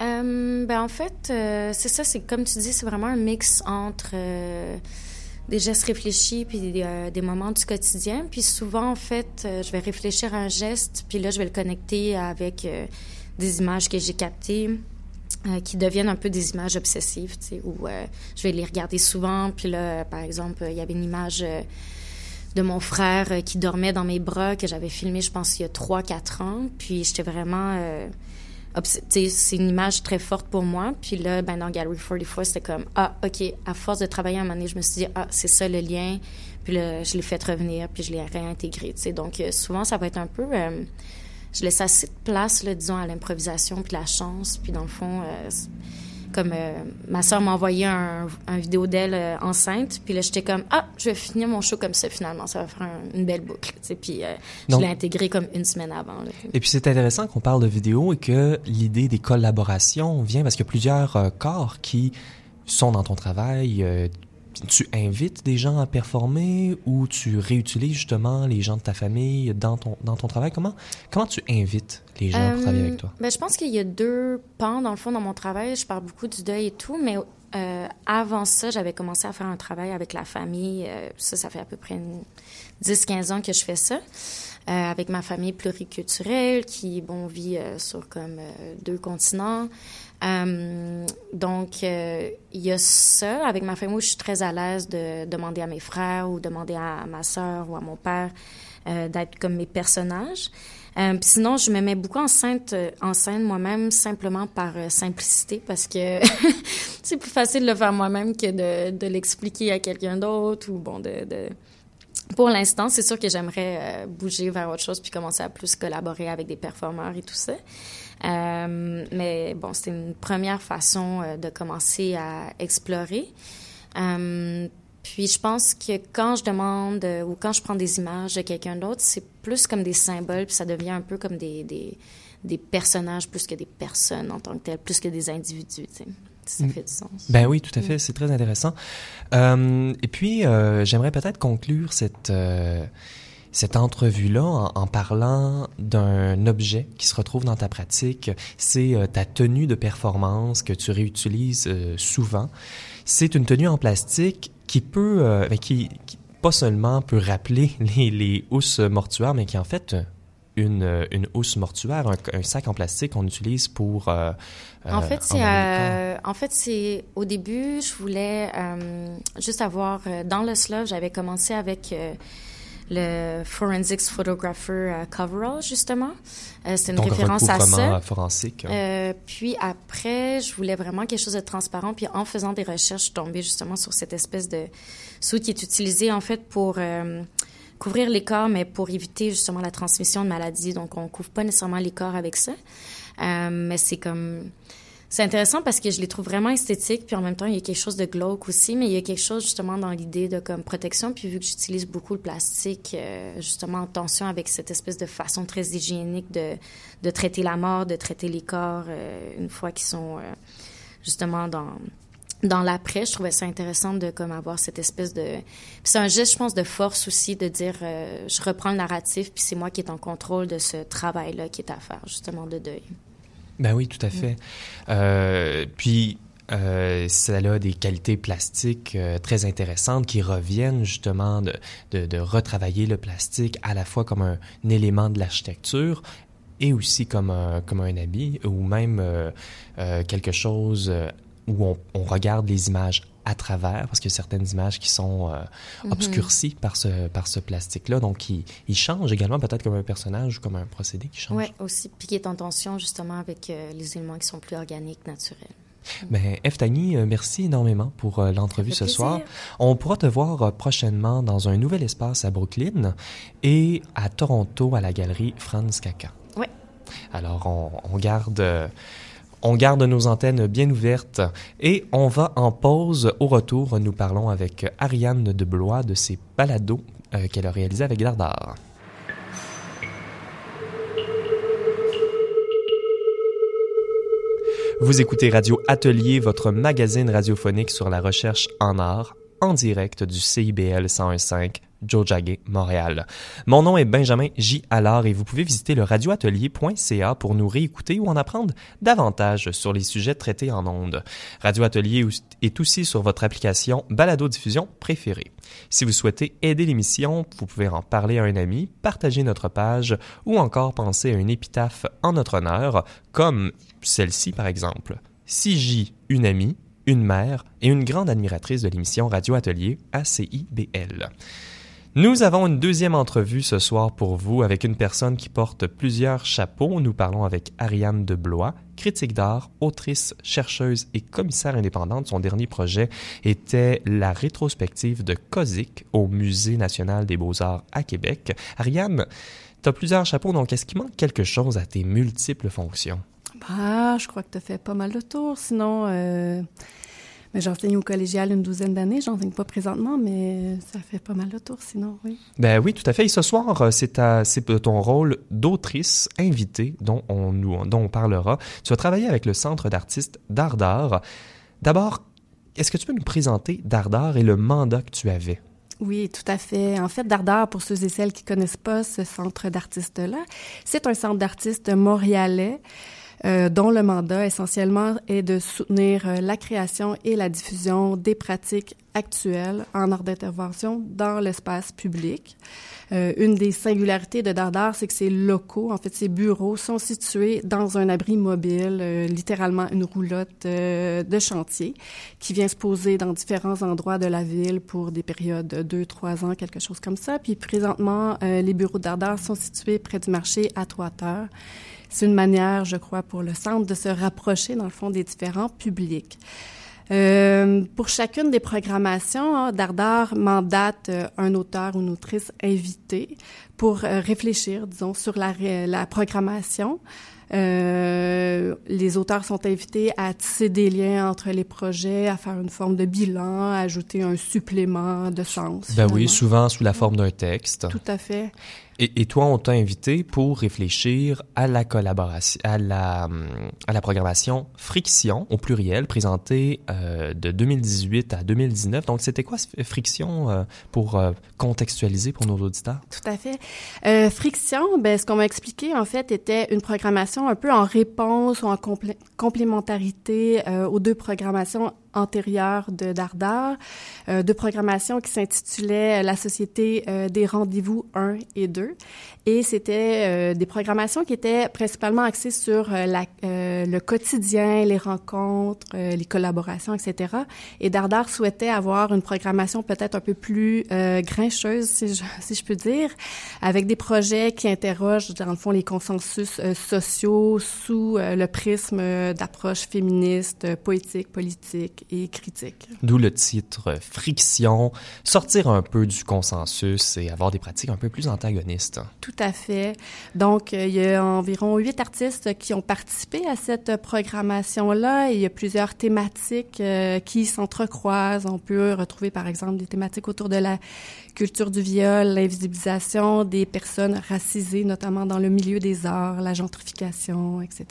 Euh, ben en fait, euh, c'est ça, c'est comme tu dis, c'est vraiment un mix entre des gestes réfléchis puis des, euh, des moments du quotidien. Puis souvent, en fait, euh, je vais réfléchir à un geste, puis là, je vais le connecter avec euh, des images que j'ai captées. qui deviennent un peu des images obsessives, tu sais, où je vais les regarder souvent. Puis là, par exemple, il y avait une image de mon frère qui dormait dans mes bras que j'avais filmé, je pense, il y a 3-4 ans. Puis j'étais vraiment... c'est une image très forte pour moi. Puis là, ben, dans Gallery 44, c'était comme, ah, OK, à force de travailler à un moment donné, je me suis dit, ah, c'est ça le lien. Puis là, je l'ai fait revenir, puis je l'ai réintégré, tu sais. Donc, euh, souvent, ça va être un peu... euh, je laisse assez de place, là, disons, à l'improvisation, puis la chance. Puis dans le fond, euh, comme euh, ma soeur m'a envoyé un, un vidéo d'elle euh, enceinte, puis là, j'étais comme, ah, je vais finir mon show comme ça, finalement. Ça va faire un- une belle boucle, tu sais. Puis euh, je l'ai intégré comme une semaine avant, là. Et puis c'est intéressant qu'on parle de vidéo et que l'idée des collaborations vient parce qu'il y a plusieurs corps qui sont dans ton travail. Euh, tu invites des gens à performer ou tu réutilises justement les gens de ta famille dans ton, dans ton travail? Comment, comment tu invites les gens pour travailler avec toi? Ben, je pense qu'il y a deux pans, dans le fond, dans mon travail. Je parle beaucoup du deuil et tout, mais euh, avant ça, j'avais commencé à faire un travail avec la famille. Euh, ça, ça fait à peu près une 10-15 ans que je fais ça. Euh, avec ma famille pluriculturelle qui, bon, vit euh, sur comme euh, deux continents. Euh, donc, euh, il y a ça. Avec ma famille, je suis très à l'aise de demander à mes frères ou demander à ma sœur ou à mon père euh, d'être comme mes personnages. Sinon, je me mets beaucoup en scène, moi-même simplement par simplicité parce que c'est plus facile de le faire moi-même que de, l'expliquer à quelqu'un d'autre ou bon de, de... Pour l'instant, c'est sûr que j'aimerais bouger vers autre chose puis commencer à plus collaborer avec des performeurs et tout ça. Euh, mais bon, c'était une première façon euh, de commencer à explorer. Euh, puis je pense que quand je demande ou quand je prends des images de quelqu'un d'autre, c'est plus comme des symboles, puis ça devient un peu comme des, des, des personnages plus que des personnes en tant que telles, plus que des individus, tu sais. Si ça fait du sens. Ben oui, tout à fait, c'est très intéressant. Euh, et puis, euh, j'aimerais peut-être conclure cette, euh, cette entrevue-là en, en parlant d'un objet qui se retrouve dans ta pratique. C'est euh, ta tenue de performance que tu réutilises euh, souvent. C'est une tenue en plastique qui peut, euh, ben, qui, qui pas seulement peut rappeler les, les housses mortuaires, mais qui en fait une, euh, une housse mortuaire, un, un sac en plastique qu'on utilise pour euh, En fait, c'est euh, en fait c'est au début, je voulais euh, juste avoir dans le slove, j'avais commencé avec euh, le Forensics Photographer euh, Coverall justement. Euh, c'est une Donc, référence à ça. forensique. Euh, puis après, je voulais vraiment quelque chose de transparent. Puis en faisant des recherches, je suis tombée justement sur cette espèce de sou qui est utilisé en fait pour euh, couvrir les corps, mais pour éviter justement la transmission de maladies. Donc on couvre pas nécessairement les corps avec ça, Euh, mais c'est comme c'est intéressant parce que je les trouve vraiment esthétiques, puis en même temps, il y a quelque chose de glauque aussi, mais il y a quelque chose justement dans l'idée de comme protection, puis vu que j'utilise beaucoup le plastique, euh, justement en tension avec cette espèce de façon très hygiénique de, de traiter la mort, de traiter les corps euh, une fois qu'ils sont euh, justement dans dans l'après, je trouvais ça intéressant de comme avoir cette espèce de c'est un geste je pense de force aussi de dire je reprends le narratif puis c'est moi qui est en contrôle de ce travail là qui est à faire justement de deuil. Ben oui, tout à fait. Euh, puis, euh, ça a des qualités plastiques euh, très intéressantes qui reviennent justement de, de, de retravailler le plastique à la fois comme un, un élément de l'architecture et aussi comme un, comme un habit ou même euh, euh, quelque chose où on, on regarde les images à travers, parce qu'il y a certaines images qui sont euh, obscurcies par ce, par ce plastique-là. Donc, il, il change également peut-être comme un personnage ou comme un procédé qui change. Ouais, aussi puis qui est en tension justement avec euh, les éléments qui sont plus organiques, naturels. Ben, Eftani, euh, merci énormément pour l'entrevue ce soir. On pourra te voir prochainement dans un nouvel espace à Brooklyn et à Toronto à la galerie Franz Kaka. Ouais. Alors, on, on garde, On garde nos antennes bien ouvertes et on va en pause. Au retour, nous parlons avec Ariane de Blois de ses balados euh, qu'elle a réalisés avec Dardar. Vous écoutez Radio Atelier, votre magazine radiophonique sur la recherche en art, en direct du CIBL 101.5 Jojage, Montréal. Mon nom est Benjamin J. Allard et vous pouvez visiter le radioatelier.ca pour nous réécouter ou en apprendre davantage sur les sujets traités en ondes. Radio Atelier est aussi sur votre application balado-diffusion préférée. Si vous souhaitez aider l'émission, vous pouvez en parler à un ami, partager notre page ou encore penser à une épitaphe en notre honneur, comme celle-ci par exemple. j une amie, une mère et une grande admiratrice de l'émission Radio Atelier ACIBL. Nous avons une deuxième entrevue ce soir pour vous avec une personne qui porte plusieurs chapeaux. Nous parlons avec Ariane de Blois, critique d'art, autrice, chercheuse et commissaire indépendante. Son dernier projet était la rétrospective de Kozik au Musée national des beaux-arts à Québec. Ariane, tu as plusieurs chapeaux, donc est-ce qu'il manque quelque chose à tes multiples fonctions? Bah, je crois que tu as fait pas mal de tours. Sinon, euh, j'enseigne au collégial une douzaine d'années. J'enseigne pas présentement, mais ça fait pas mal de tours sinon, oui. Ben oui, tout à fait. Et ce soir, euh, c'est ton rôle d'autrice invitée dont on, nous, dont on parlera. Tu vas travailler avec le Centre d'artistes d'art D'abord, est-ce que tu peux nous présenter Dardar et le mandat que tu avais? Oui, tout à fait. En fait, Dardar, pour ceux et celles qui connaissent pas ce centre d'artistes-là, c'est un centre d'artistes montréalais euh, dont le mandat essentiellement est de soutenir euh, la création et la diffusion des pratiques actuelles en art d'intervention dans l'espace public. Euh, une des singularités de Dardar, c'est que ses locaux, en fait, ses bureaux sont situés dans un abri mobile, euh, littéralement une roulotte euh, de chantier, qui vient se poser dans différents endroits de la ville pour des périodes de deux, trois ans, quelque chose comme ça. Puis présentement, les bureaux Dardar sont situés près du marché à Trois-Terres. C'est une manière, je crois, pour le centre de se rapprocher, dans le fond, des différents publics. Euh, pour chacune des programmations, hein, Dardar mandate euh, un auteur ou une autrice invité pour euh, réfléchir, disons, sur la, la programmation. Les auteurs sont invités à tisser des liens entre les projets, à faire une forme de bilan, à ajouter un supplément de sens. Ben oui, souvent sous la forme d'un texte. Tout à fait. Et, toi, on t'a invité pour réfléchir à la collaboration, à la, à la programmation Friction au pluriel, présentée euh, de 2018 à 2019. Donc, c'était quoi Friction euh, pour euh, contextualiser pour nos auditeurs? Tout à fait. Friction, ben, ce qu'on m'a expliqué en fait était une programmation un peu en réponse ou en complémentarité aux deux programmations antérieure de Dardar, euh, de programmation qui s'intitulait La Société euh, des rendez-vous 1 et 2. Et c'était euh, des programmations qui étaient principalement axées sur euh, la, euh, le quotidien, les rencontres, les collaborations, etc. Et Dardar souhaitait avoir une programmation peut-être un peu plus grincheuse, si je, si je peux dire, avec des projets qui interrogent, dans le fond, les consensus sociaux sous le prisme d'approche féministe, poétique, politique et critique. D'où le titre Friction, sortir un peu du consensus et avoir des pratiques un peu plus antagonistes. Tout à fait. Donc, euh, il y a environ huit artistes qui ont participé à cette programmation-là. Il y a plusieurs thématiques euh, qui s'entrecroisent. On peut retrouver, par exemple, des thématiques autour de la culture du viol, l'invisibilisation des personnes racisées, notamment dans le milieu des arts, la gentrification, etc.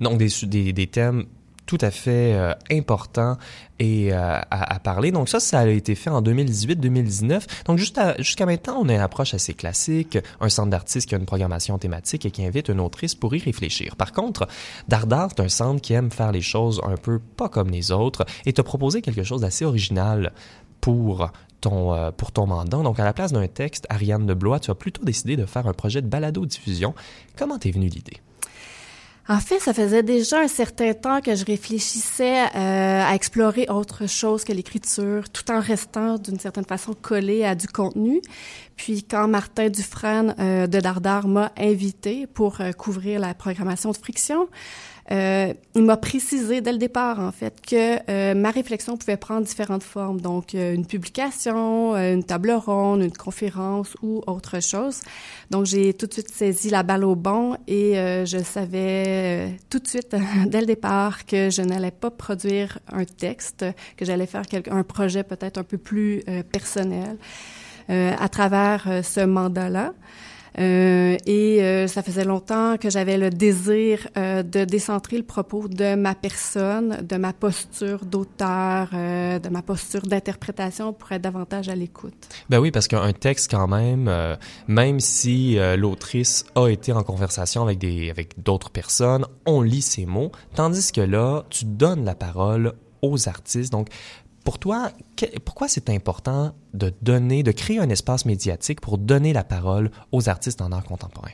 Donc, des, des, des thèmes tout à fait euh, important et euh, à, à, parler. Donc ça, ça a été fait en 2018-2019. Donc jusqu'à maintenant, on a une approche assez classique, un centre d'artistes qui a une programmation thématique et qui invite une autrice pour y réfléchir. Par contre, Dardar est un centre qui aime faire les choses un peu pas comme les autres et te proposer quelque chose d'assez original pour ton, euh, pour ton mandat. Donc, à la place d'un texte, Ariane de Blois, tu as plutôt décidé de faire un projet de balado-diffusion. Comment t'es venue l'idée? En fait, ça faisait déjà un certain temps que je réfléchissais euh, à explorer autre chose que l'écriture, tout en restant d'une certaine façon collé à du contenu. Puis quand Martin Dufresne euh, de Dardar m'a invité pour euh, couvrir la programmation de Friction, euh, il m'a précisé dès le départ, en fait, que euh, ma réflexion pouvait prendre différentes formes. Donc, euh, une publication, une table ronde, une conférence ou autre chose. Donc, j'ai tout de suite saisi la balle au bon et je savais tout de suite, dès le départ, que je n'allais pas produire un texte, que j'allais faire un projet peut-être un peu plus personnel à travers ce mandat-là. Euh, et euh, ça faisait longtemps que j'avais le désir euh, de décentrer le propos de ma personne, de ma posture d'auteur, de ma posture d'interprétation pour être davantage à l'écoute. Ben oui, parce qu'un texte quand même, même si l'autrice a été en conversation avec des avec d'autres personnes, on lit ses mots, tandis que là, tu donnes la parole aux artistes. Donc, pour toi, pourquoi c'est important de donner, de créer un espace médiatique pour donner la parole aux artistes en art contemporain?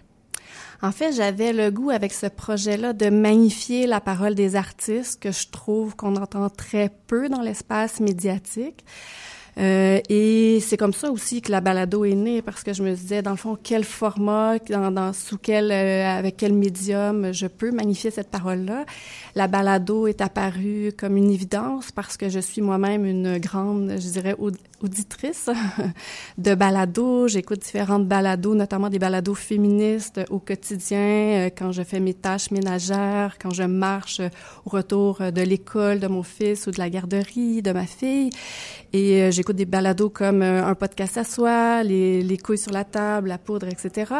En fait, j'avais le goût avec ce projet-là de magnifier la parole des artistes que je trouve qu'on entend très peu dans l'espace médiatique. Euh, et c'est comme ça aussi que la balado est née, parce que je me disais, dans le fond, quel format, dans, dans sous quel, euh, avec quel médium je peux magnifier cette parole-là. La balado est apparue comme une évidence parce que je suis moi-même une grande, je dirais, auditrice de balado. J'écoute différentes balados, notamment des balados féministes au quotidien, euh, quand je fais mes tâches ménagères, quand je marche au retour de l'école de mon fils ou de la garderie de ma fille. Et j'ai j'écoute des balados comme euh, un podcast à soi, les, les, couilles sur la table, la poudre, etc.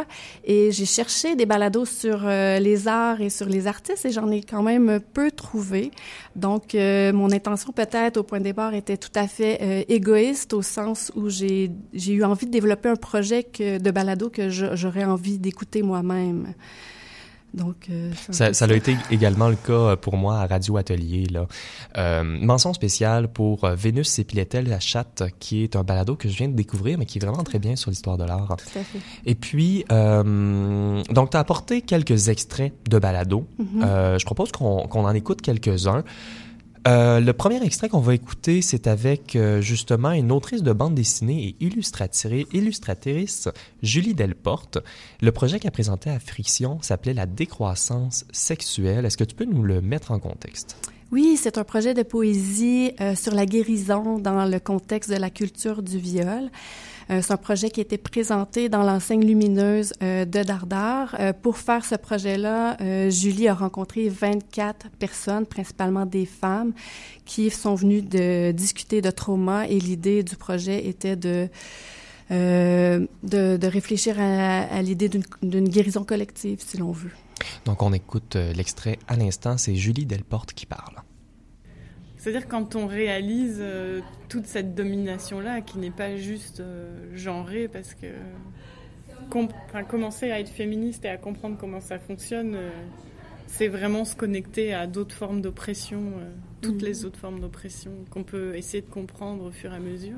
Et j'ai cherché des balados sur euh, les arts et sur les artistes et j'en ai quand même peu trouvé. Donc, euh, mon intention peut-être au point de départ était tout à fait égoïste au sens où j'ai eu envie de développer un projet de balado que j'aurais envie d'écouter moi-même. Donc, euh, ça, ça, a été également le cas euh, pour moi à Radio Atelier. Là. Euh, mention spéciale pour euh, Vénus et la chatte, qui est un balado que je viens de découvrir, mais qui est vraiment très bien sur l'histoire de l'art. Tout à fait. Et puis, euh, donc, tu as apporté quelques extraits de balado. Mm-hmm. je propose qu'on en écoute quelques-uns. Euh, le premier extrait qu'on va écouter, c'est avec euh, justement une autrice de bande dessinée et illustratrice, Julie Delporte. Le projet qu'elle présentait à Friction s'appelait La décroissance sexuelle. Est-ce que tu peux nous le mettre en contexte? Oui, c'est un projet de poésie euh, sur la guérison dans le contexte de la culture du viol. Euh, c'est un projet qui a été présenté dans l'enseigne lumineuse euh, de Dardar. Euh, pour faire ce projet-là, Julie a rencontré 24 personnes, principalement des femmes, qui sont venues discuter de trauma et l'idée du projet était de de, réfléchir à l'idée d'une guérison collective, si l'on veut. Donc, on écoute l'extrait à l'instant. C'est Julie Delporte qui parle. C'est-à-dire quand on réalise euh, toute cette domination-là, qui n'est pas juste euh, genrée, parce que commencer à être féministe et à comprendre comment ça fonctionne, euh, c'est vraiment se connecter à d'autres formes d'oppression, toutes les mhm. autres formes d'oppression qu'on peut essayer de comprendre au fur et à mesure.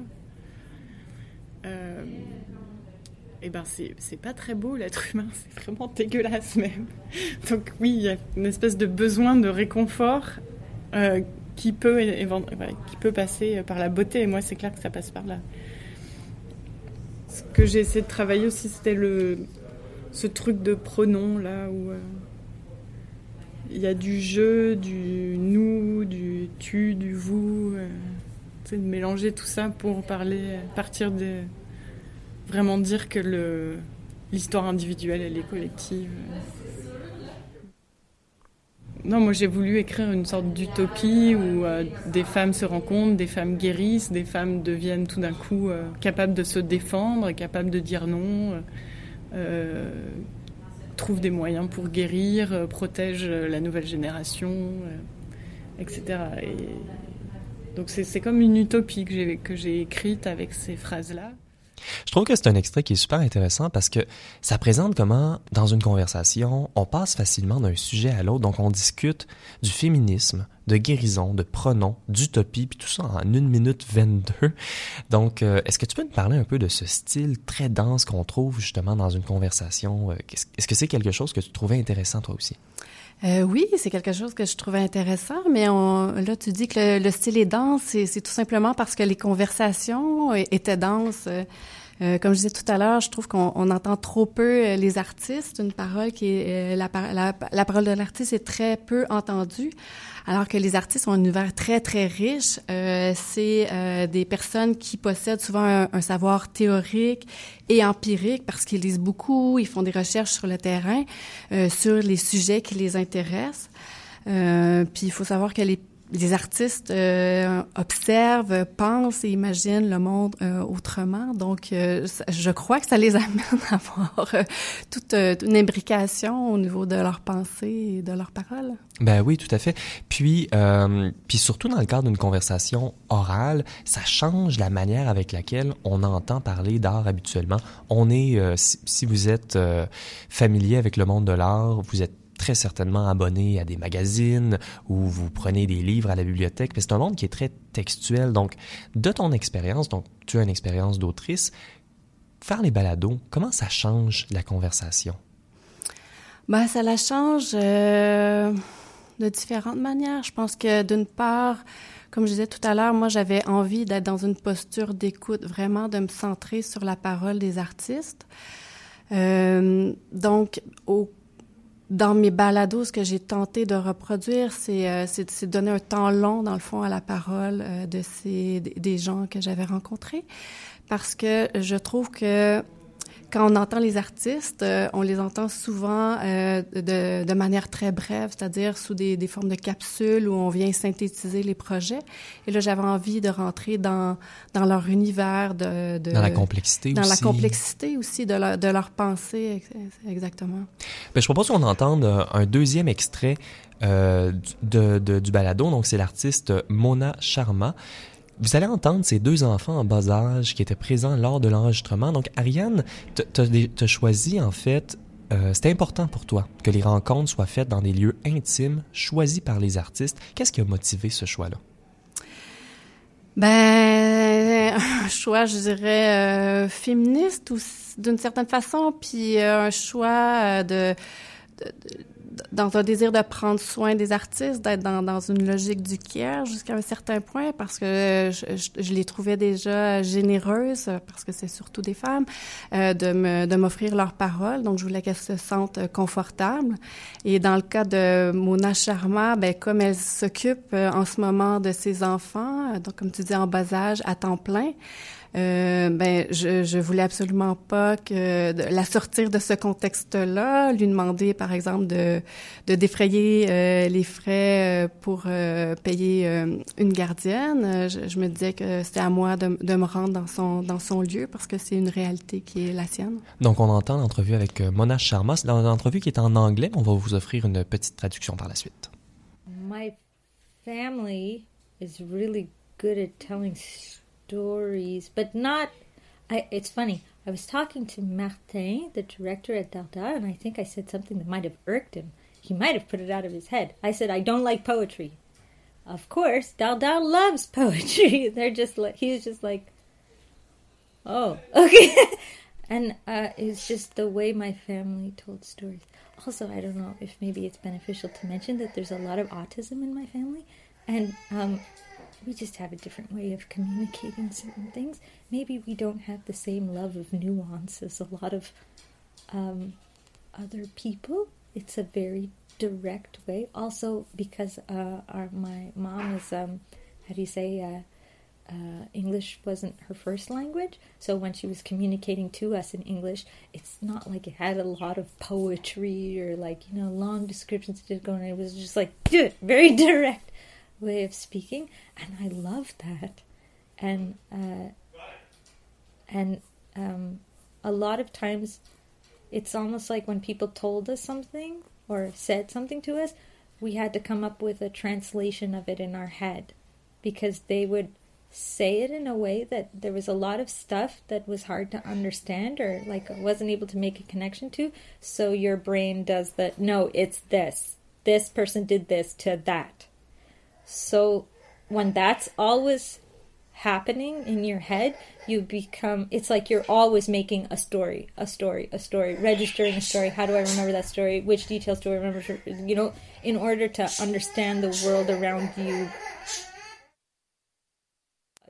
et ben c'est pas très beau l'être humain, c'est vraiment dégueulasse même. Donc oui, il y a une espèce de besoin de réconfort qui peut, passer par la beauté. Et moi, c'est clair que ça passe par là. Ce que j'ai essayé de travailler aussi, c'était le, ce truc de pronom, là, où euh, il y a du je, du nous, du tu, du vous. Euh, de mélanger tout ça pour parler, partir de. Vraiment dire que l'histoire individuelle, elle est collective. Non, moi j'ai voulu écrire une sorte d'utopie où euh, des femmes se rencontrent, des femmes guérissent, des femmes deviennent tout d'un coup euh, capables de se défendre, capables de dire non, euh, trouvent des moyens pour guérir, protègent la nouvelle génération, etc. Et donc c'est comme une utopie que j'ai écrite avec ces phrases-là. Je trouve que c'est un extrait qui est super intéressant parce que ça présente comment, dans une conversation, on passe facilement d'un sujet à l'autre. Donc, on discute du féminisme, de guérison, de pronoms, d'utopie, puis tout ça en une minute 22. Donc, euh, est-ce que tu peux nous parler un peu de ce style très dense qu'on trouve justement dans une conversation? Euh, est-ce que c'est quelque chose que tu trouvais intéressant toi aussi? Euh, oui, c'est quelque chose que je trouvais intéressant, mais on, là, tu dis que le, style est dense, c'est tout simplement parce que les conversations étaient denses. Euh, comme je disais tout à l'heure, je trouve qu'on entend trop peu euh, les artistes. Une parole qui est euh, la, la, la, parole de l'artiste est très peu entendue, alors que les artistes ont un univers très très riche. Euh, c'est euh, des personnes qui possèdent souvent un, savoir théorique et empirique parce qu'ils lisent beaucoup, ils font des recherches sur le terrain, sur les sujets qui les intéressent. puis il faut savoir que les les artistes euh, observent, pensent et imaginent le monde euh, autrement. Donc, euh, je crois que ça les amène à avoir toute une imbrication au niveau de leur pensée et de leurs paroles. Ben oui, tout à fait. Puis, puis surtout dans le cadre d'une conversation orale, ça change la manière avec laquelle on entend parler d'art habituellement. On est, si, si, vous êtes familier avec le monde de l'art, vous êtes très certainement abonné à des magazines ou vous prenez des livres à la bibliothèque, c'est un monde qui est très textuel. Donc, de ton expérience, donc tu as une expérience d'autrice, faire les balados, comment ça change la conversation? Ben, ça la change euh, de différentes manières. Je pense que d'une part, comme je disais tout à l'heure, moi j'avais envie d'être dans une posture d'écoute, vraiment de me centrer sur la parole des artistes. Euh, donc, au dans mes balados, ce que j'ai tenté de reproduire, c'est euh, de donner un temps long, dans le fond, à la parole euh, de ces des gens que j'avais rencontrés, parce que je trouve que quand on entend les artistes, euh, on les entend souvent euh, de, de, manière très brève, c'est-à-dire sous des, des, formes de capsules où on vient synthétiser les projets. Et là, j'avais envie de rentrer dans, dans leur univers, de, de dans la complexité dans aussi. la complexité aussi de leur, de leur pensée, exactement. Ben, je propose qu'on entende un deuxième extrait euh, de, de, du balado. Donc, c'est l'artiste Mona Sharma. Vous allez entendre ces deux enfants en bas âge qui étaient présents lors de l'enregistrement. Donc, Ariane, tu as choisi, en fait, euh, c'était important pour toi que les rencontres soient faites dans des lieux intimes, choisis par les artistes. Qu'est-ce qui a motivé ce choix-là? Ben, un choix, je dirais, euh, féministe d'une certaine façon, puis euh, un choix de dans un désir de prendre soin des artistes, d'être dans, dans une logique du care jusqu'à un certain point, parce que je, je, je, les trouvais déjà généreuses, parce que c'est surtout des femmes, euh, de me de m'offrir leurs paroles. Donc, je voulais qu'elles se sentent confortables. Et dans le cas de Mona Sharma, ben comme elle s'occupe euh, en ce moment de ses enfants, euh, donc comme tu dis en bas âge, à temps plein, euh, ben, je, je voulais absolument pas que de, la sortir de ce contexte-là, lui demander, par exemple, de, de défrayer euh, les frais euh, pour euh, payer euh, une gardienne. Je, je, me disais que c'était à moi de, de, me rendre dans son, dans son lieu parce que c'est une réalité qui est la sienne. Donc, on entend l'entrevue avec Mona Sharma. C'est l'entrevue qui est en anglais. On va vous offrir une petite traduction par la suite. My family is really good at telling stories, but not. I, it's funny. I was talking to Martin, the director at Dardar, and I think I said something that might have irked him. He might have put it out of his head. I said, I don't like poetry. Of course, Dardar loves poetry. They're just like, he was just like, oh, okay. and uh, it's just the way my family told stories. Also, I don't know if maybe it's beneficial to mention that there's a lot of autism in my family. And um, we just have a different way of communicating certain things. Maybe we don't have the same love of nuance as a lot of um, other people. It's a very direct way. Also, because uh, our my mom is um, how do you say uh, uh, English wasn't her first language, so when she was communicating to us in English, it's not like it had a lot of poetry or like you know long descriptions. It did go, it was just like very direct way of speaking, and I love that. And uh, and um, a lot of times, it's almost like when people told us something or said something to us, we had to come up with a translation of it in our head because they would say it in a way that there was a lot of stuff that was hard to understand or like wasn't able to make a connection to. So your brain does that. No, it's this. This person did this to that. So when that's always happening in your head, you become it's like you're always making a story, a story, a story, registering a story. How do I remember that story? Which details do I remember? You know, in order to understand the world around you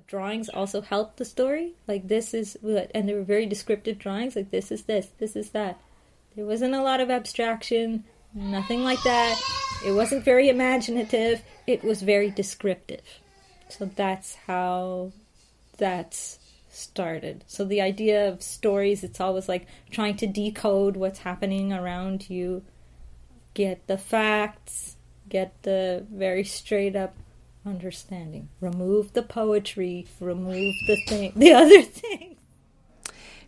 drawings also helped the story. Like this is what, and they were very descriptive drawings. Like this is this, this is that. There wasn't a lot of abstraction, nothing like that. It wasn't very imaginative. It was very descriptive. So that's how that's started. So the idea of stories, it's always like trying to decode what's happening around you, get the facts, get the very straight up understanding. Remove the poetry, remove the thing, the other thing.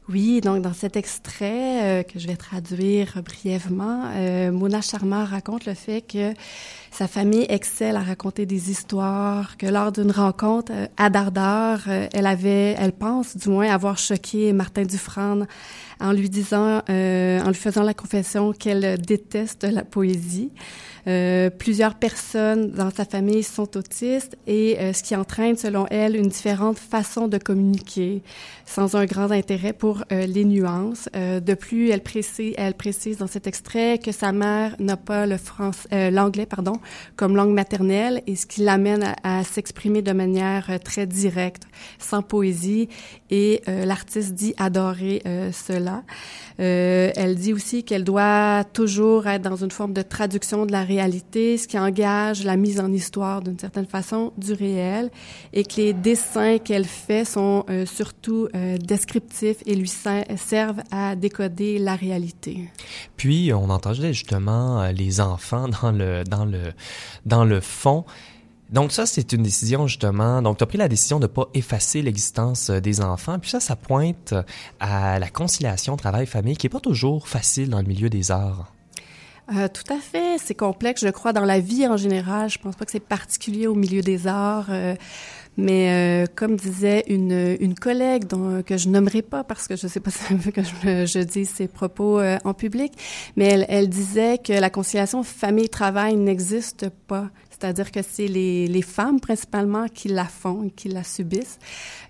Oui, donc dans cet extrait euh, que je vais traduire brièvement, euh, Mona Sharma raconte le fait que sa famille excelle à raconter des histoires, que lors d'une rencontre euh, à Dardar, euh, elle avait, elle pense du moins avoir choqué Martin Dufresne en lui disant, en lui faisant la confession qu'elle déteste la poésie. Euh, plusieurs personnes dans sa famille sont autistes et euh, ce qui entraîne, selon elle, une différente façon de communiquer sans un grand intérêt pour euh, les nuances. de plus, elle précise, elle précise dans cet extrait que sa mère n'a pas le français, l'anglais, pardon, comme langue maternelle et ce qui l'amène à, s'exprimer de manière très directe, sans poésie. Et l'artiste dit adorer cela. elle dit aussi qu'elle doit toujours être dans une forme de traduction de la réalité réalité, ce qui engage la mise en histoire d'une certaine façon du réel, et que les dessins qu'elle fait sont euh, surtout euh, descriptifs et lui servent à décoder la réalité. Puis on entendait justement euh, les enfants dans le dans le dans le fond. Donc ça, c'est une décision justement. Donc tu as pris la décision de pas effacer l'existence des enfants. Puis ça, ça pointe à la conciliation travail-famille qui est pas toujours facile dans le milieu des arts. Euh, tout à fait. C'est complexe, je crois, dans la vie en général. Je pense pas que c'est particulier au milieu des arts. Euh, mais euh, comme disait une, une collègue dont, que je nommerai pas parce que je sais pas si elle veut que je, je dise ses propos en public, mais elle, elle disait que la conciliation famille-travail n'existe pas. C'est-à-dire que c'est les, les, femmes principalement qui la font, qui la subissent.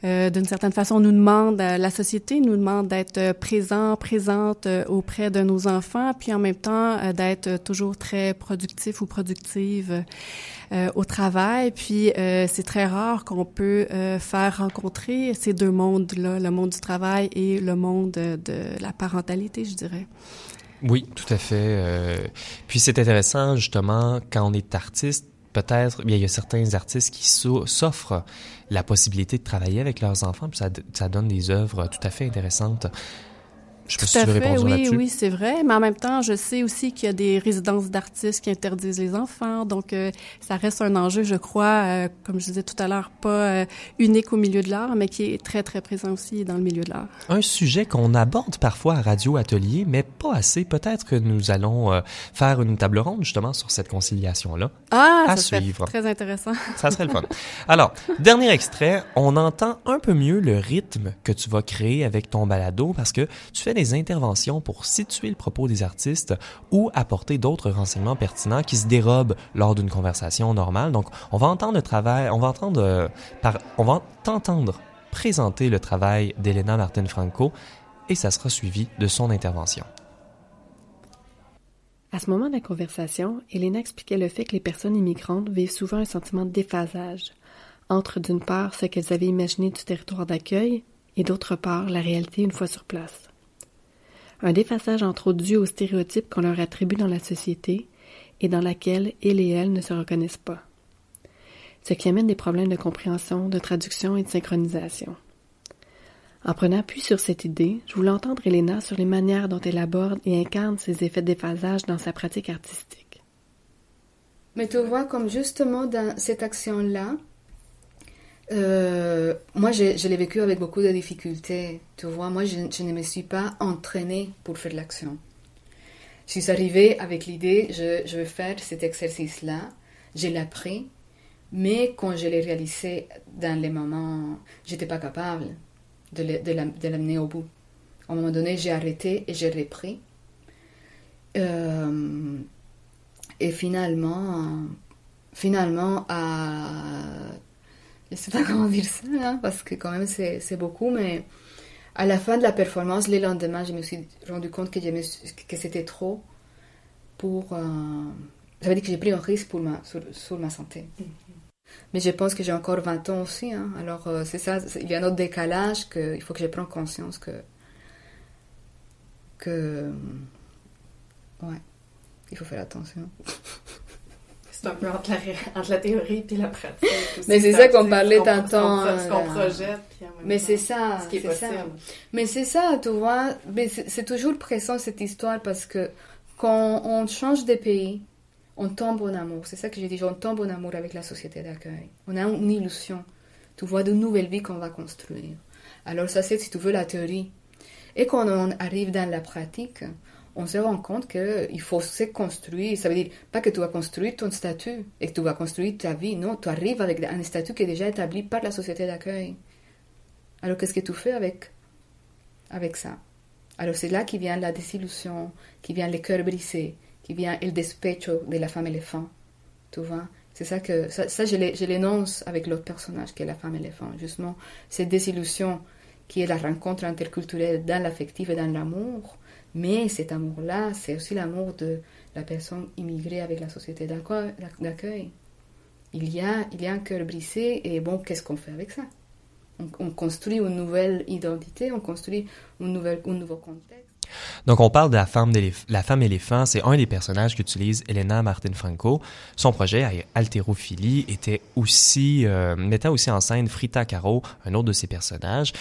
Euh, D'une certaine façon, on nous demande, euh, la société nous demande d'être présent, présente euh, auprès de nos enfants, puis en même temps euh, d'être toujours très productif ou productive euh, au travail. Puis c'est très rare qu'on peut faire rencontrer ces deux mondes-là, le monde du travail et le monde de la parentalité, je dirais. Oui, tout à fait. puis c'est intéressant justement quand on est artiste peut-être, il y a certains artistes qui s'offrent la possibilité de travailler avec leurs enfants, puis ça, ça donne des œuvres tout à fait intéressantes. Je sais pas si tu veux répondre oui, oui, c'est vrai. Mais en même temps, je sais aussi qu'il y a des résidences d'artistes qui interdisent les enfants. Donc, euh, ça reste un enjeu, je crois, euh, comme je disais tout à l'heure, pas euh, unique au milieu de l'art, mais qui est très, très présent aussi dans le milieu de l'art. Un sujet qu'on aborde parfois à Radio Atelier, mais pas assez. Peut-être que nous allons faire une table ronde, justement, sur cette conciliation-là. Ah, à ça suivre. très intéressant. ça serait le fun. Alors, dernier extrait, on entend un peu mieux le rythme que tu vas créer avec ton balado parce que tu fais des interventions pour situer le propos des artistes ou apporter d'autres renseignements pertinents qui se dérobent lors d'une conversation normale. Donc, on va entendre le travail, on va entendre euh, on va t'entendre présenter le travail d'Elena Martin Franco et ça sera suivi de son intervention. À ce moment de la conversation, Elena expliquait le fait que les personnes immigrantes vivent souvent un sentiment de déphasage entre d'une part ce qu'elles avaient imaginé du territoire d'accueil et d'autre part la réalité une fois sur place un défaçage entre autres dû aux stéréotypes qu'on leur attribue dans la société et dans laquelle ils et elles ne se reconnaissent pas. Ce qui amène des problèmes de compréhension, de traduction et de synchronisation. En prenant appui sur cette idée, je voulais entendre Elena sur les manières dont elle aborde et incarne ces effets de déphasage dans sa pratique artistique. Mais tu vois, comme justement dans cette action-là, euh, moi, je, l'ai vécu avec beaucoup de difficultés. Tu vois, moi, je, ne me suis pas entraînée pour faire l'action. Je suis arrivée avec l'idée, je, je, vais faire cet exercice-là. Je l'ai appris, mais quand je l'ai réalisé dans les moments, j'étais pas capable de, l'amener au bout. À un moment donné, j'ai arrêté et j'ai repris. Euh, et finalement, finalement, à je sais pas comment dire ça, hein, parce que quand même c'est beaucoup, mais à la fin de la performance, le lendemain, je me suis rendu compte que, que c'était trop pour... Euh, ça veut dire que j'ai pris un risque pour ma, sur, ma santé. Mais je pense que j'ai encore 20 ans aussi. Hein. Alors, euh, c'est ça, il y a un autre décalage qu'il faut que je prenne conscience que. que. Ouais, il faut faire attention. C'est un peu entre la, théorie et la pratique. mais c'est ça qu'on parlait tantôt. Ce qu'on projette. mais c'est ça. Ce qui est, Ça. Mais c'est ça, tu vois. Mais c'est toujours présent cette histoire parce que quand on change de pays, on tombe en amour. C'est ça que j'ai dit, on tombe en amour avec la société d'accueil. On a une illusion. Tu vois de nouvelles vies qu'on va construire. Alors ça, c'est, si tu veux, la théorie. Et quand on arrive dans la pratique, on se rend compte qu'il faut se construire. Ça veut dire pas que tu vas construire ton statut et que tu vas construire ta vie. Non, tu arrives avec un statut qui est déjà établi par la société d'accueil. Alors qu'est-ce que tu fais avec, avec ça? Alors c'est là qui vient la désillusion, qui vient le cœur brisé, qui vient le despecho de la femme éléphant. Tu vois? C'est ça que ça, ça je l'énonce avec l'autre personnage qui est la femme éléphant. Justement, cette désillusion qui est la rencontre interculturelle dans l'affectif et dans l'amour. Mais cet amour-là, c'est aussi l'amour de la personne immigrée avec la société d'accueil. Il y a, il y a un cœur brisé et bon, qu'est-ce qu'on fait avec ça? On, on, construit une nouvelle identité, on construit une nouvelle, un nouveau contexte. Donc, on parle de la femme, la femme éléphant. C'est un des personnages qu'utilise Elena Martin Franco. Son projet, Altérophilie, était aussi, euh, mettait aussi en scène Frita Caro, un autre de ses personnages.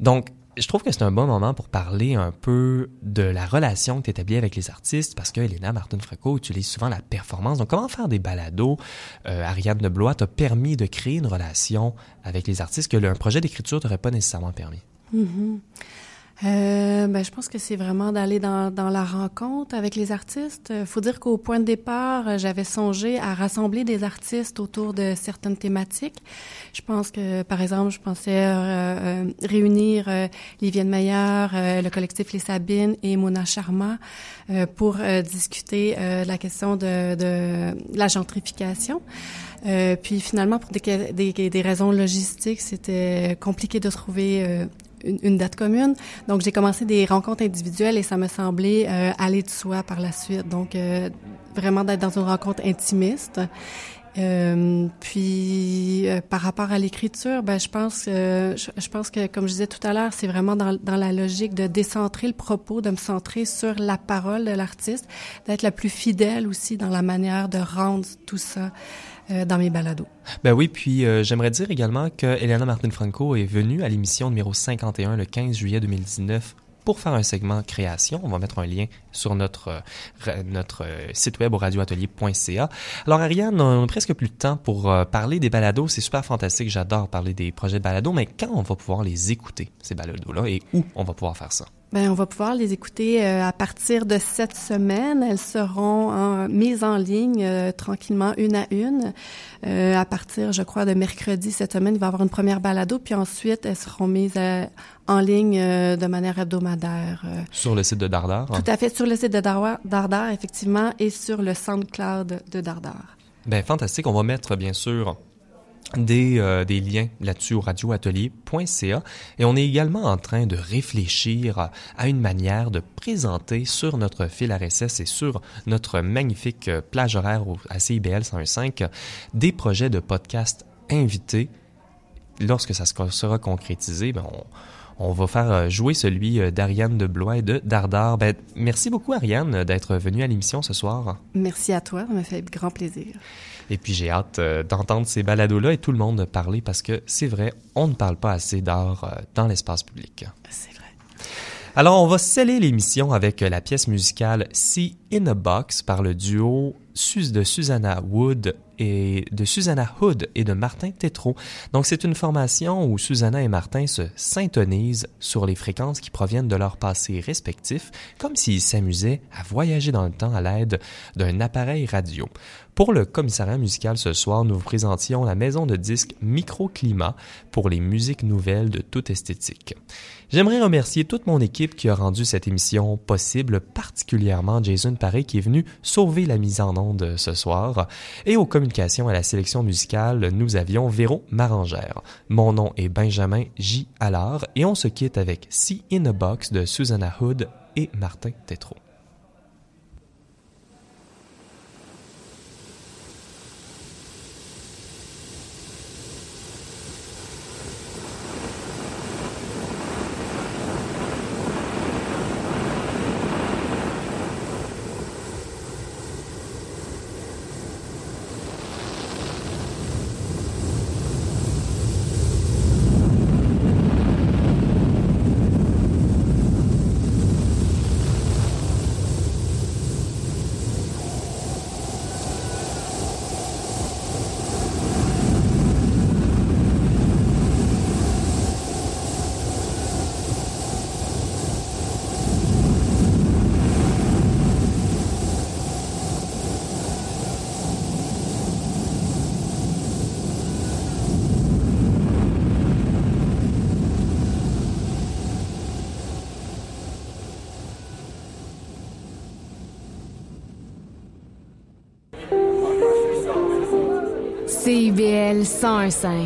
Donc, je trouve que c'est un bon moment pour parler un peu de la relation que tu établis avec les artistes, parce que Elena Martin Franco utilise souvent la performance. Donc, comment faire des balados? Euh, Ariane de Blois t'a permis de créer une relation avec les artistes que un projet d'écriture t'aurait pas nécessairement permis. Mm-hmm. Euh, ben, je pense que c'est vraiment d'aller dans, dans, la rencontre avec les artistes. Il faut dire qu'au point de départ, euh, j'avais songé à rassembler des artistes autour de certaines thématiques. Je pense que, par exemple, je pensais euh, euh réunir euh, Livienne euh, le collectif Les Sabines et Mona Sharma pour discuter la question de, de la gentrification. puis finalement, pour des, des, des raisons logistiques, c'était compliqué de trouver une, date commune. Donc, j'ai commencé des rencontres individuelles et ça me semblait euh, aller de soi par la suite. Donc, euh, vraiment d'être dans une rencontre intimiste. Euh, puis par rapport à l'écriture, ben je pense je, je, pense que comme je disais tout à l'heure, c'est vraiment dans, dans la logique de décentrer le propos, de me centrer sur la parole de l'artiste, d'être la plus fidèle aussi dans la manière de rendre tout ça. Euh, dans mes balados. Ben oui, puis euh, j'aimerais dire également que Elena Martin Franco est venue à l'émission numéro 51 le 15 juillet 2019 pour faire un segment création. On va mettre un lien sur notre euh, notre site web au radioatelier.ca. Alors Ariane, on a presque plus de temps pour parler des balados. C'est super fantastique. J'adore parler des projets de balados, mais quand on va pouvoir les écouter, ces balados-là, et où on va pouvoir faire ça? Ben, on va pouvoir les écouter euh, à partir de cette semaine. Elles seront en, mises en ligne euh, tranquillement, une à une. Euh, à partir, je crois, de mercredi cette semaine, il va y avoir une première balado, puis ensuite, elles seront mises en ligne de manière hebdomadaire. sur le site de Dardar? Tout à fait, sur le site de Dardar, effectivement, et sur le SoundCloud de Dardar. Ben fantastique. On va mettre, bien sûr, des, euh, des liens là-dessus au radioatelier.ca et on est également en train de réfléchir à, une manière de présenter sur notre fil RSS et sur notre magnifique euh, plage horaire à CIBL 105 des projets de podcast invités. Lorsque ça sera concrétisé, ben on, on va faire euh, jouer celui d'Ariane de Blois et de Dardar. Ben, merci beaucoup Ariane d'être venue à l'émission ce soir. Merci à toi, ça m'a fait grand plaisir. Et puis j'ai hâte euh, d'entendre ces balados-là et tout le monde parler parce que c'est vrai, on ne parle pas assez d'art euh, dans l'espace public. C'est vrai. Alors on va sceller l'émission avec la pièce musicale See in a Box par le duo de Susanna Wood et de Susanna Hood et de Martin Tétrault. Donc c'est une formation où Susanna et Martin se syntonisent sur les fréquences qui proviennent de leur passé respectif, comme s'ils s'amusaient à voyager dans le temps à l'aide d'un appareil radio. Pour le commissariat musical ce soir, nous vous présentions la maison de disques Microclimat pour les musiques nouvelles de toute esthétique. J'aimerais remercier toute mon équipe qui a rendu cette émission possible, particulièrement Jason Paré qui est venu sauver la mise en onde ce soir. Et aux à la sélection musicale, nous avions Véro Marangère. Mon nom est Benjamin J. Allard et on se quitte avec See in a Box de Susanna Hood et Martin Tétrault. CIBL 101.5.